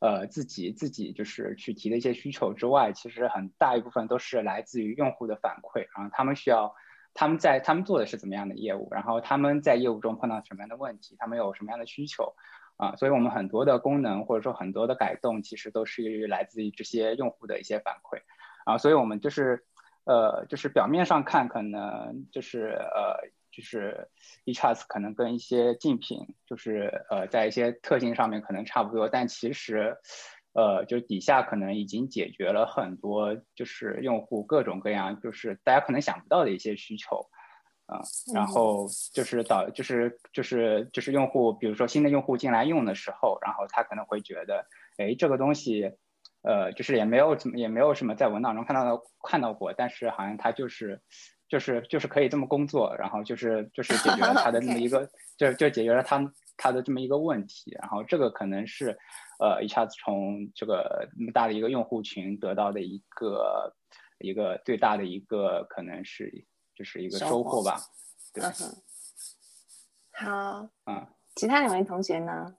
呃，自己自己就是去提的一些需求之外，其实很大一部分都是来自于用户的反馈，然后他们需要。他们在他们做的是怎么样的业务，然后他们在业务中碰到什么样的问题，他们有什么样的需求，啊，所以我们很多的功能或者说很多的改动，其实都是来自于这些用户的一些反馈，啊，所以我们就是，呃，就是表面上看可能就是呃就是 e c h a s 可能跟一些竞品就是呃在一些特性上面可能差不多，但其实。呃，就是底下可能已经解决了很多，就是用户各种各样，就是大家可能想不到的一些需求，啊，然后就是导，就是就是就是用户，比如说新的用户进来用的时候，然后他可能会觉得，哎，这个东西，呃，就是也没有怎么也没有什么在文档中看到的看到过，但是好像他就是就是就是可以这么工作，然后就是就是解决了他的那么一个，[LAUGHS] 就就解决了他他的这么一个问题，然后这个可能是。呃，一下子从这个那么大的一个用户群得到的一个一个最大的一个可能是就是一个收获吧。嗯哼。好。嗯。其他两位同学呢？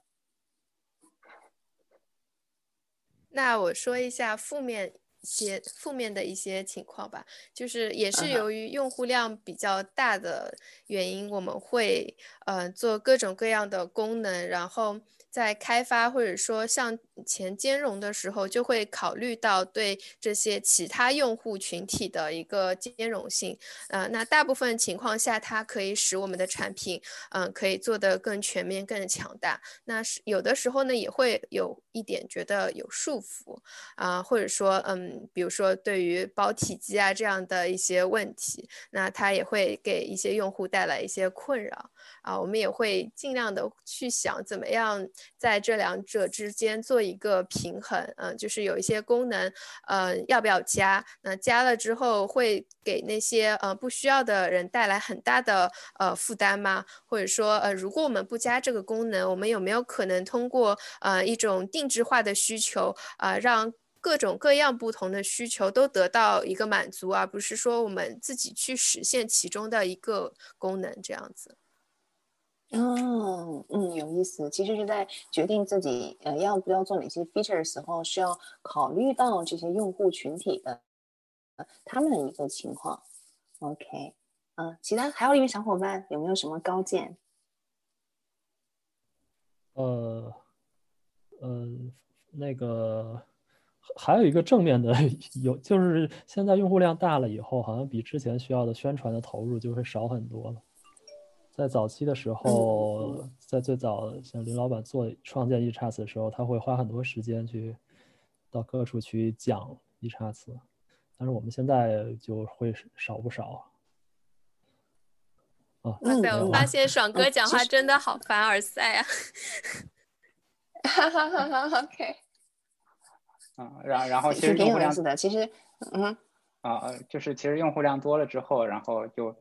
那我说一下负面一些负面的一些情况吧，就是也是由于用户量比较大的原因，我们会呃做各种各样的功能，然后。在开发或者说向前兼容的时候，就会考虑到对这些其他用户群体的一个兼容性。呃，那大部分情况下，它可以使我们的产品，嗯，可以做得更全面、更强大。那是有的时候呢，也会有一点觉得有束缚啊，或者说，嗯，比如说对于包体积啊这样的一些问题，那它也会给一些用户带来一些困扰。啊，我们也会尽量的去想怎么样在这两者之间做一个平衡，嗯，就是有一些功能，嗯，要不要加？那加了之后会给那些呃不需要的人带来很大的呃负担吗？或者说，呃，如果我们不加这个功能，我们有没有可能通过呃一种定制化的需求啊，让各种各样不同的需求都得到一个满足，而不是说我们自己去实现其中的一个功能这样子？嗯嗯，有意思。其实是在决定自己呃要不要做哪些 feature 的时候，是要考虑到这些用户群体的他们的一个情况。OK，嗯，其他还有一位小伙伴有没有什么高见？呃呃，那个还有一个正面的 [LAUGHS] 有，就是现在用户量大了以后，好像比之前需要的宣传的投入就会少很多了。在早期的时候，在最早像林老板做创建 e c h a s 的时候，他会花很多时间去到各处去讲 e c h a s 但是我们现在就会少不少。啊，哇塞！我发现爽哥讲话真的好凡尔赛啊！哈哈哈哈哈。OK。啊，然然后其实用户量的，其实嗯啊，就是其实用户量多了之后，然后就。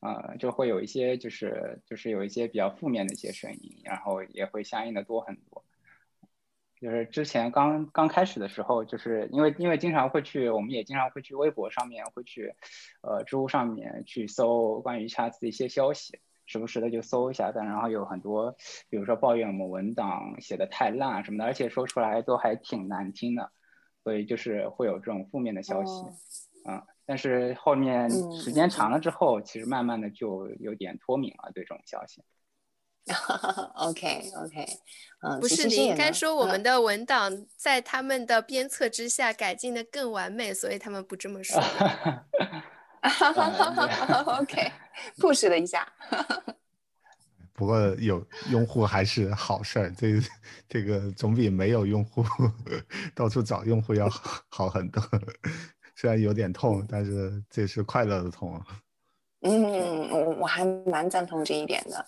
呃，就会有一些，就是就是有一些比较负面的一些声音，然后也会相应的多很多。就是之前刚刚开始的时候，就是因为因为经常会去，我们也经常会去微博上面，会去呃知乎上面去搜关于 c h a t 的一些消息，时不时的就搜一下，但然后有很多，比如说抱怨我们文档写的太烂什么的，而且说出来都还挺难听的，所以就是会有这种负面的消息，嗯。但是后面时间长了之后，其实慢慢的就有点脱敏了对这种消息。[LAUGHS] OK OK，嗯，不是，你应该说我们的文档在他们的鞭策之下改进的更完美，所以他们不这么说。[LAUGHS] [LAUGHS] OK，push 了一下。[LAUGHS] 不过有用户还是好事儿，这这个总比没有用户到处找用户要好很多。虽然有点痛，但是这是快乐的痛。嗯，我我还蛮赞同这一点的。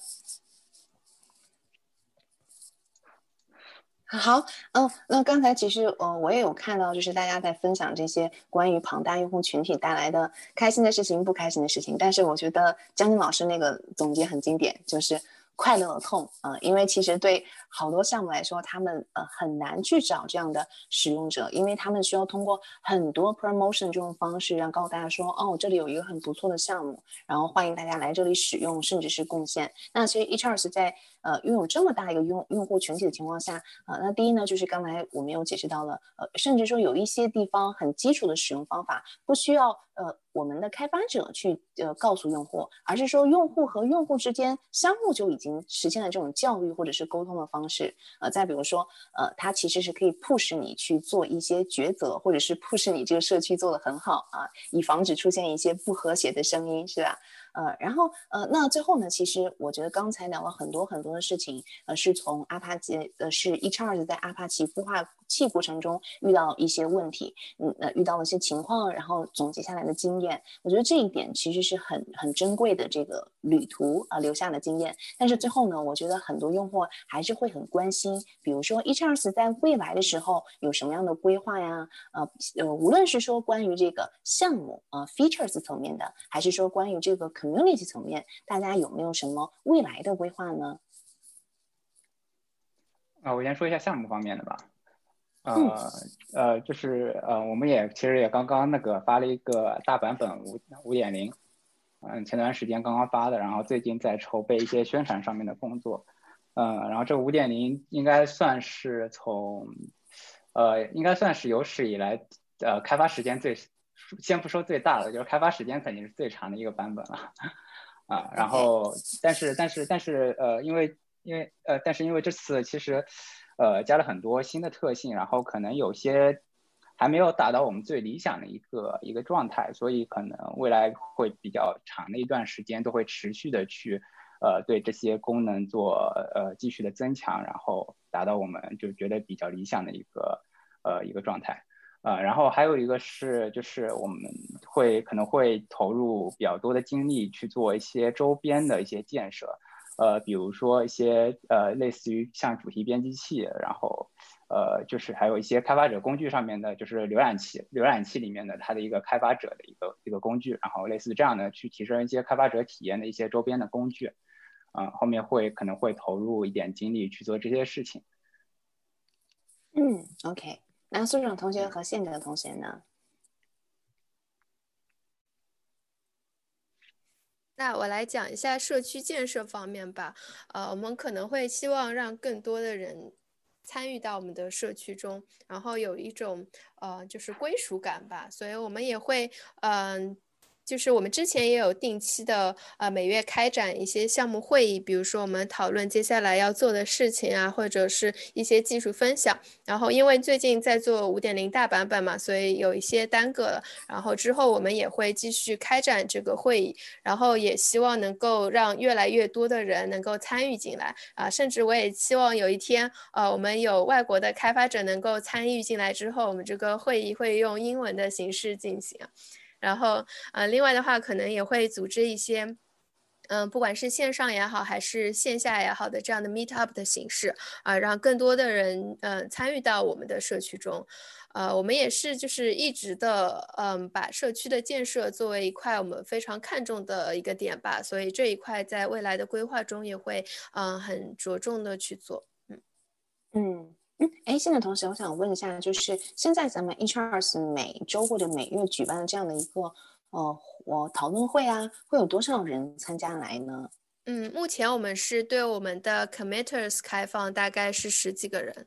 好，嗯，那刚才其实，呃，我也有看到，就是大家在分享这些关于庞大用户群体带来的开心的事情、不开心的事情。但是我觉得江宁老师那个总结很经典，就是。快乐的痛啊，因为其实对好多项目来说，他们呃很难去找这样的使用者，因为他们需要通过很多 promotion 这种方式，让告诉大家说，哦，这里有一个很不错的项目，然后欢迎大家来这里使用，甚至是贡献。那其实 e c h a r s 在呃拥有这么大一个用用户群体的情况下，啊，那第一呢，就是刚才我们有解释到了，呃，甚至说有一些地方很基础的使用方法不需要。呃，我们的开发者去呃告诉用户，而是说用户和用户之间相互就已经实现了这种教育或者是沟通的方式。呃，再比如说，呃，它其实是可以 push 你去做一些抉择，或者是 push 你这个社区做得很好啊，以防止出现一些不和谐的声音，是吧？呃，然后呃，那最后呢，其实我觉得刚才聊了很多很多的事情，呃，是从阿帕奇呃是 e charge 在阿帕奇孵化气过程中遇到一些问题，嗯，呃，遇到了一些情况，然后总结下来的经验，我觉得这一点其实是很很珍贵的这个旅途啊留下的经验。但是最后呢，我觉得很多用户还是会很关心，比如说 e charge 在未来的时候有什么样的规划呀？呃呃，无论是说关于这个项目啊 features 层面的，还是说关于这个。community 层面，大家有没有什么未来的规划呢？啊，我先说一下项目方面的吧。呃呃，就是呃，我们也其实也刚刚那个发了一个大版本五五点零，嗯，前段时间刚刚发的，然后最近在筹备一些宣传上面的工作。嗯，然后这五点零应该算是从呃，应该算是有史以来呃开发时间最。先不说最大的，就是开发时间肯定是最长的一个版本了，[LAUGHS] 啊，然后但是但是但是呃，因为因为呃，但是因为这次其实呃加了很多新的特性，然后可能有些还没有达到我们最理想的一个一个状态，所以可能未来会比较长的一段时间都会持续的去呃对这些功能做呃继续的增强，然后达到我们就觉得比较理想的一个呃一个状态。呃，然后还有一个是，就是我们会可能会投入比较多的精力去做一些周边的一些建设，呃，比如说一些呃类似于像主题编辑器，然后呃就是还有一些开发者工具上面的，就是浏览器，浏览器里面的它的一个开发者的一个一个工具，然后类似这样的去提升一些开发者体验的一些周边的工具，嗯，后面会可能会投入一点精力去做这些事情。嗯，OK。那苏爽同学和宪哲同学呢？那我来讲一下社区建设方面吧。呃，我们可能会希望让更多的人参与到我们的社区中，然后有一种呃就是归属感吧。所以我们也会嗯。就是我们之前也有定期的，呃，每月开展一些项目会议，比如说我们讨论接下来要做的事情啊，或者是一些技术分享。然后因为最近在做五点零大版本嘛，所以有一些耽搁了。然后之后我们也会继续开展这个会议，然后也希望能够让越来越多的人能够参与进来啊，甚至我也希望有一天，呃，我们有外国的开发者能够参与进来之后，我们这个会议会用英文的形式进行。然后，呃，另外的话，可能也会组织一些，嗯，不管是线上也好，还是线下也好的这样的 meet up 的形式，啊，让更多的人，嗯，参与到我们的社区中。呃，我们也是就是一直的，嗯，把社区的建设作为一块我们非常看重的一个点吧。所以这一块在未来的规划中也会，嗯，很着重的去做。嗯嗯。嗯，哎，现在同学，我想问一下，就是现在咱们 HRS 每周或者每月举办的这样的一个呃我讨论会啊，会有多少人参加来呢？嗯，目前我们是对我们的 committers 开放，大概是十几个人。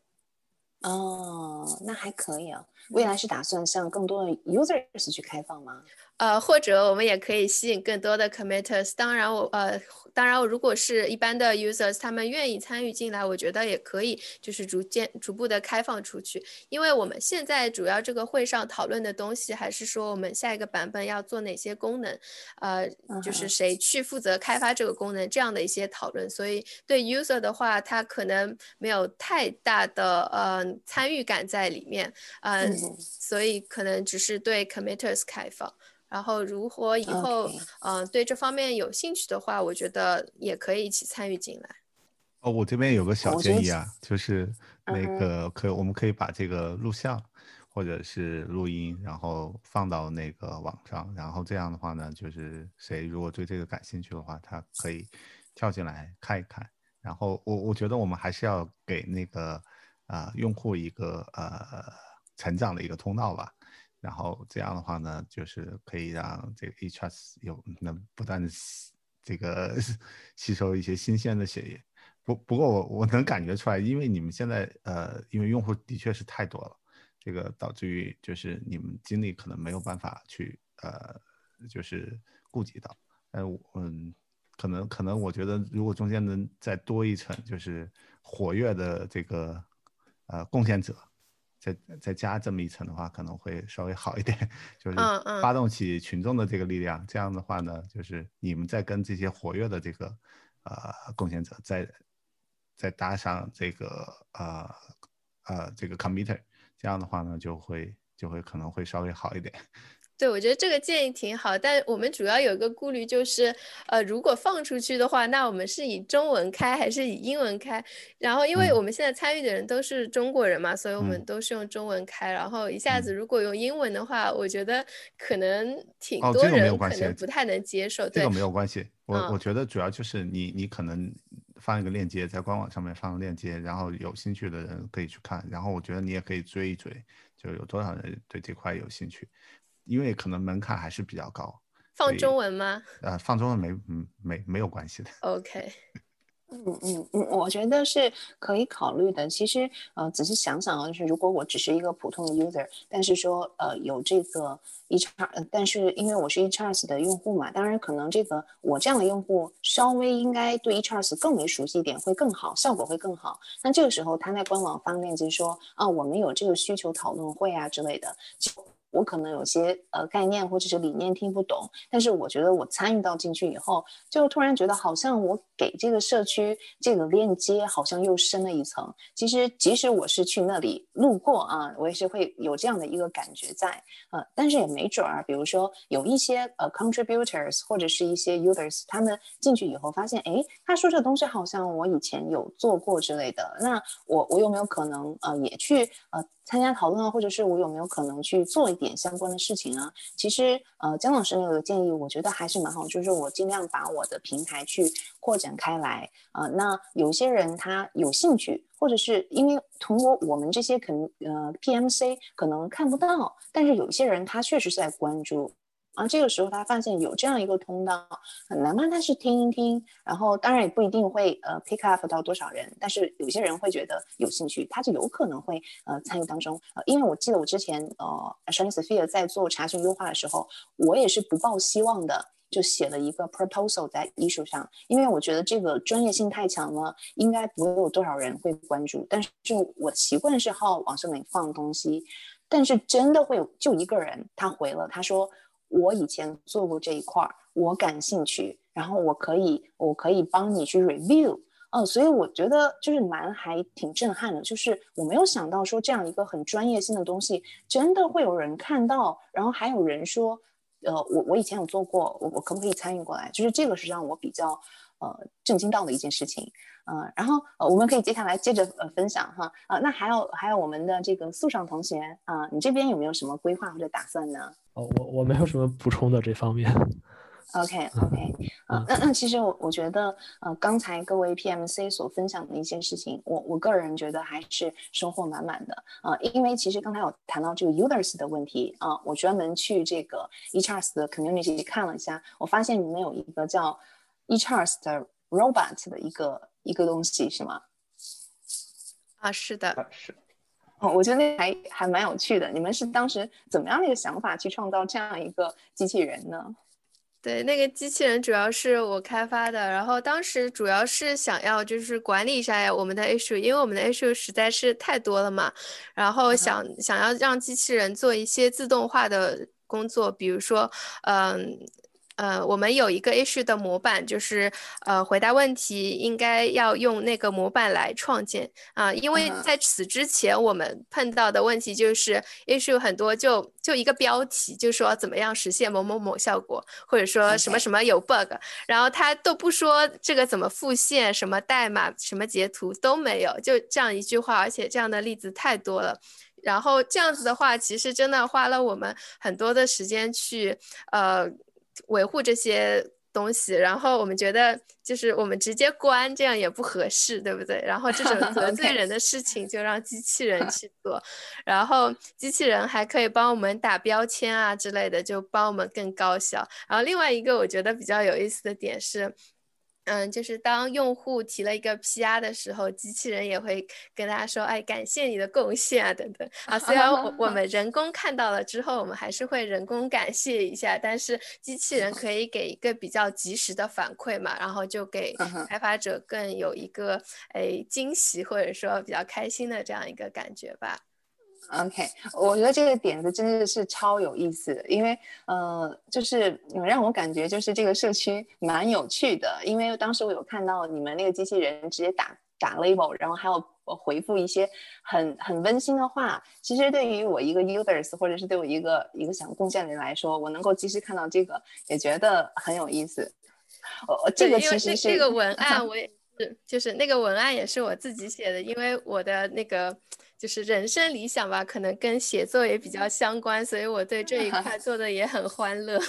哦，那还可以啊。未来是打算向更多的 users 去开放吗？呃，或者我们也可以吸引更多的 committers。当然，我呃，当然，如果是一般的 users，他们愿意参与进来，我觉得也可以，就是逐渐逐步的开放出去。因为我们现在主要这个会上讨论的东西，还是说我们下一个版本要做哪些功能，呃，就是谁去负责开发这个功能这样的一些讨论。所以对 user 的话，他可能没有太大的呃参与感在里面，嗯，所以可能只是对 committers 开放。然后，如果以后嗯对这方面有兴趣的话，我觉得也可以一起参与进来。哦，我这边有个小建议啊，就是那个可我们可以把这个录像或者是录音，然后放到那个网上，然后这样的话呢，就是谁如果对这个感兴趣的话，他可以跳进来看一看。然后我我觉得我们还是要给那个啊用户一个呃成长的一个通道吧。然后这样的话呢，就是可以让这个 e t r u s 有能不断的这个吸收一些新鲜的血液。不不过我我能感觉出来，因为你们现在呃，因为用户的确是太多了，这个导致于就是你们精力可能没有办法去呃，就是顾及到。呃，嗯，可能可能我觉得如果中间能再多一层，就是活跃的这个呃贡献者。再再加这么一层的话，可能会稍微好一点，[LAUGHS] 就是发动起群众的这个力量。这样的话呢，就是你们在跟这些活跃的这个呃贡献者，再再搭上这个呃呃这个 committer，这样的话呢，就会就会可能会稍微好一点。对，我觉得这个建议挺好，但我们主要有一个顾虑就是，呃，如果放出去的话，那我们是以中文开还是以英文开？然后，因为我们现在参与的人都是中国人嘛，所以我们都是用中文开。然后一下子如果用英文的话，我觉得可能挺多人可能不太能接受。这个没有关系，我我觉得主要就是你你可能放一个链接在官网上面放个链接，然后有兴趣的人可以去看。然后我觉得你也可以追一追，就有多少人对这块有兴趣。因为可能门槛还是比较高，放中文吗？呃，放中文没嗯没没有关系的。OK，嗯嗯嗯，我觉得是可以考虑的。其实呃，仔细想想啊，就是如果我只是一个普通的 user，但是说呃有这个 e c h r 但是因为我是 e c h r s 的用户嘛，当然可能这个我这样的用户稍微应该对 e c h r s 更为熟悉一点会更好，效果会更好。那这个时候他在官网发链接说啊，我们有这个需求讨论会啊之类的。我可能有些呃概念或者是理念听不懂，但是我觉得我参与到进去以后，就突然觉得好像我给这个社区这个链接好像又深了一层。其实即使我是去那里路过啊，我也是会有这样的一个感觉在呃，但是也没准儿，比如说有一些呃 contributors 或者是一些 users，他们进去以后发现，哎，他说这东西好像我以前有做过之类的，那我我有没有可能呃也去呃？参加讨论啊，或者是我有没有可能去做一点相关的事情啊？其实，呃，姜老师那个建议，我觉得还是蛮好，就是我尽量把我的平台去扩展开来啊。那有些人他有兴趣，或者是因为通过我们这些可能呃 PMC 可能看不到，但是有些人他确实是在关注。啊这个时候他发现有这样一个通道，哪怕他是听一听，然后当然也不一定会呃 pick up 到多少人，但是有些人会觉得有兴趣，他就有可能会呃参与当中。呃，因为我记得我之前呃 s h a n Sophia 在做查询优化的时候，我也是不抱希望的，就写了一个 proposal 在艺术上，因为我觉得这个专业性太强了，应该不会有多少人会关注。但是就我习惯是好往上面放东西，但是真的会有就一个人他回了，他说。我以前做过这一块儿，我感兴趣，然后我可以，我可以帮你去 review，嗯，所以我觉得就是蛮还挺震撼的，就是我没有想到说这样一个很专业性的东西，真的会有人看到，然后还有人说，呃，我我以前有做过，我我可不可以参与过来？就是这个是让我比较呃震惊到的一件事情。嗯，然后呃，我们可以接下来接着呃分享哈，啊，那还有还有我们的这个素尚同学啊，你这边有没有什么规划或者打算呢？哦，我我没有什么补充的这方面。OK OK，啊，那那其实我我觉得呃，刚才各位 PMC 所分享的一些事情，我我个人觉得还是收获满满的啊，因为其实刚才有谈到这个 users 的问题啊，我专门去这个 eCharts 的 community 看了一下，我发现你们有一个叫 eCharts 的 robot 的一个。一个东西是吗？啊，是的，是。哦，我觉得那还还蛮有趣的。你们是当时怎么样的一个想法去创造这样一个机器人呢？对，那个机器人主要是我开发的，然后当时主要是想要就是管理一下我们的 issue，因为我们的 issue 实在是太多了嘛，然后想想要让机器人做一些自动化的工作，比如说，嗯。呃，我们有一个 issue 的模板，就是呃，回答问题应该要用那个模板来创建。啊，因为在此之前我们碰到的问题就是 issue 很多，就就一个标题，就说怎么样实现某某某效果，或者说什么什么有 bug，然后他都不说这个怎么复现，什么代码，什么截图都没有，就这样一句话，而且这样的例子太多了，然后这样子的话，其实真的花了我们很多的时间去呃。维护这些东西，然后我们觉得就是我们直接关这样也不合适，对不对？然后这种 [LAUGHS] 得罪人的事情就让机器人去做，然后机器人还可以帮我们打标签啊之类的，就帮我们更高效。然后另外一个我觉得比较有意思的点是。嗯，就是当用户提了一个 PR 的时候，机器人也会跟大家说：“哎，感谢你的贡献啊，等等啊。”虽然我我 [LAUGHS] 们人工看到了之后，我们还是会人工感谢一下，但是机器人可以给一个比较及时的反馈嘛，然后就给开发者更有一个哎惊喜或者说比较开心的这样一个感觉吧。OK，我觉得这个点子真的是超有意思的，因为呃，就是让我感觉就是这个社区蛮有趣的，因为当时我有看到你们那个机器人直接打打 label，然后还有回复一些很很温馨的话。其实对于我一个 users，或者是对我一个一个想贡献的人来说，我能够及时看到这个，也觉得很有意思。哦，这个其实是这个文案，我也是，就是那个文案也是我自己写的，因为我的那个。就是人生理想吧，可能跟写作也比较相关，所以我对这一块做的也很欢乐。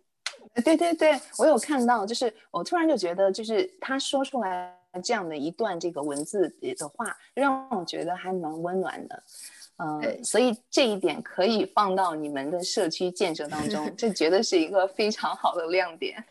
[LAUGHS] 对对对，我有看到，就是我突然就觉得，就是他说出来这样的一段这个文字的话，让我觉得还蛮温暖的。嗯，所以这一点可以放到你们的社区建设当中，[LAUGHS] 这绝对是一个非常好的亮点。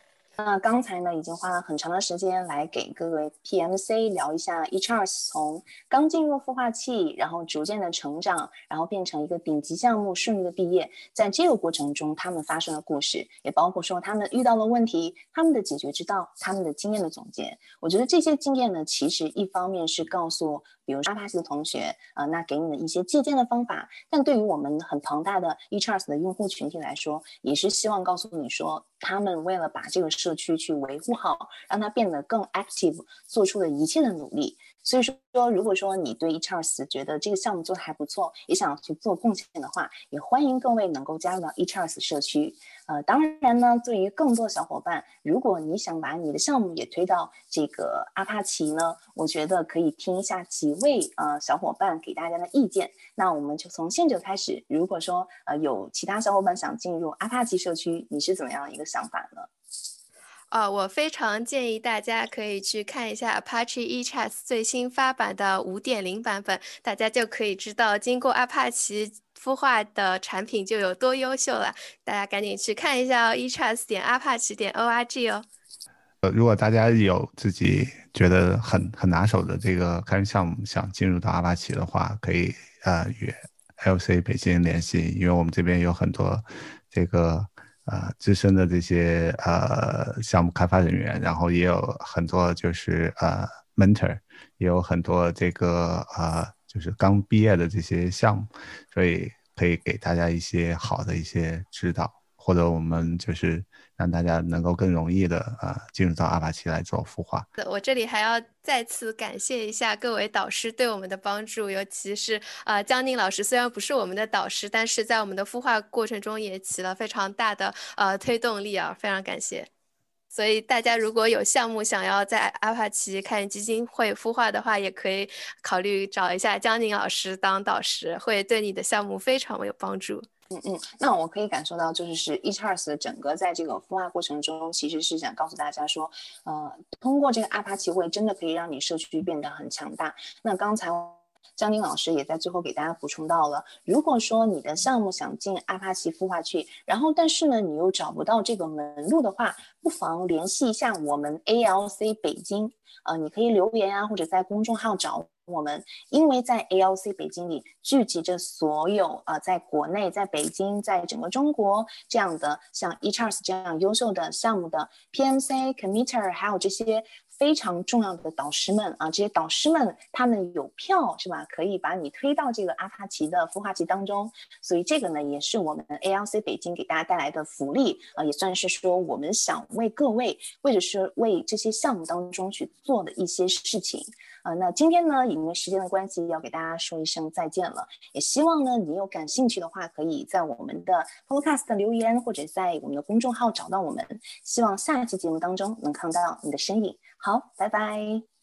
那刚才呢，已经花了很长的时间来给各位 PMC 聊一下 HRS 从刚进入孵化器，然后逐渐的成长，然后变成一个顶级项目，顺利的毕业。在这个过程中，他们发生的故事，也包括说他们遇到了问题，他们的解决之道，他们的经验的总结。我觉得这些经验呢，其实一方面是告诉。比如阿帕奇的同学，呃，那给你的一些借鉴的方法，但对于我们很庞大的 HRS 的用户群体来说，也是希望告诉你说，他们为了把这个社区去维护好，让它变得更 active，做出了一切的努力。所以说，如果说你对 eCharts 觉得这个项目做的还不错，也想去做贡献的话，也欢迎各位能够加入到 eCharts 社区。呃，当然呢，对于更多的小伙伴，如果你想把你的项目也推到这个阿帕奇呢，我觉得可以听一下几位呃小伙伴给大家的意见。那我们就从现者开始。如果说呃有其他小伙伴想进入阿帕奇社区，你是怎么样一个想法呢？啊，我非常建议大家可以去看一下 Apache eChat 最新发版的五点零版本，大家就可以知道经过阿帕奇孵化的产品就有多优秀了。大家赶紧去看一下哦，eChat 点 Apache 点 org 哦。呃，如果大家有自己觉得很很拿手的这个开源项目，想进入到阿帕奇的话，可以呃与 LC 北京联系，因为我们这边有很多这个。呃，资深的这些呃项目开发人员，然后也有很多就是呃 mentor，也有很多这个呃就是刚毕业的这些项目，所以可以给大家一些好的一些指导，或者我们就是。让大家能够更容易的呃进入到阿帕奇来做孵化。我这里还要再次感谢一下各位导师对我们的帮助，尤其是啊江宁老师，虽然不是我们的导师，但是在我们的孵化过程中也起了非常大的呃推动力啊，非常感谢。所以大家如果有项目想要在阿帕奇开基金会孵化的话，也可以考虑找一下江宁老师当导师，会对你的项目非常有帮助。嗯嗯，那我可以感受到，就是是 e c h a r s 整个在这个孵化过程中，其实是想告诉大家说，呃，通过这个阿帕奇会，真的可以让你社区变得很强大。那刚才江宁老师也在最后给大家补充到了，如果说你的项目想进阿帕奇孵化去，然后但是呢，你又找不到这个门路的话，不妨联系一下我们 ALC 北京，呃，你可以留言啊，或者在公众号找。我们，因为在 ALC 北京里聚集着所有呃，在国内、在北京、在整个中国这样的像 eCharts 这样优秀的项目的 PMC、Committer，还有这些。非常重要的导师们啊，这些导师们他们有票是吧？可以把你推到这个阿帕奇的孵化器当中，所以这个呢也是我们 ALC 北京给大家带来的福利啊，也算是说我们想为各位或者是为这些项目当中去做的一些事情啊。那今天呢，因为时间的关系，要给大家说一声再见了。也希望呢，你有感兴趣的话，可以在我们的 Podcast 留言，或者在我们的公众号找到我们。希望下一期节目当中能看到你的身影。好，拜拜。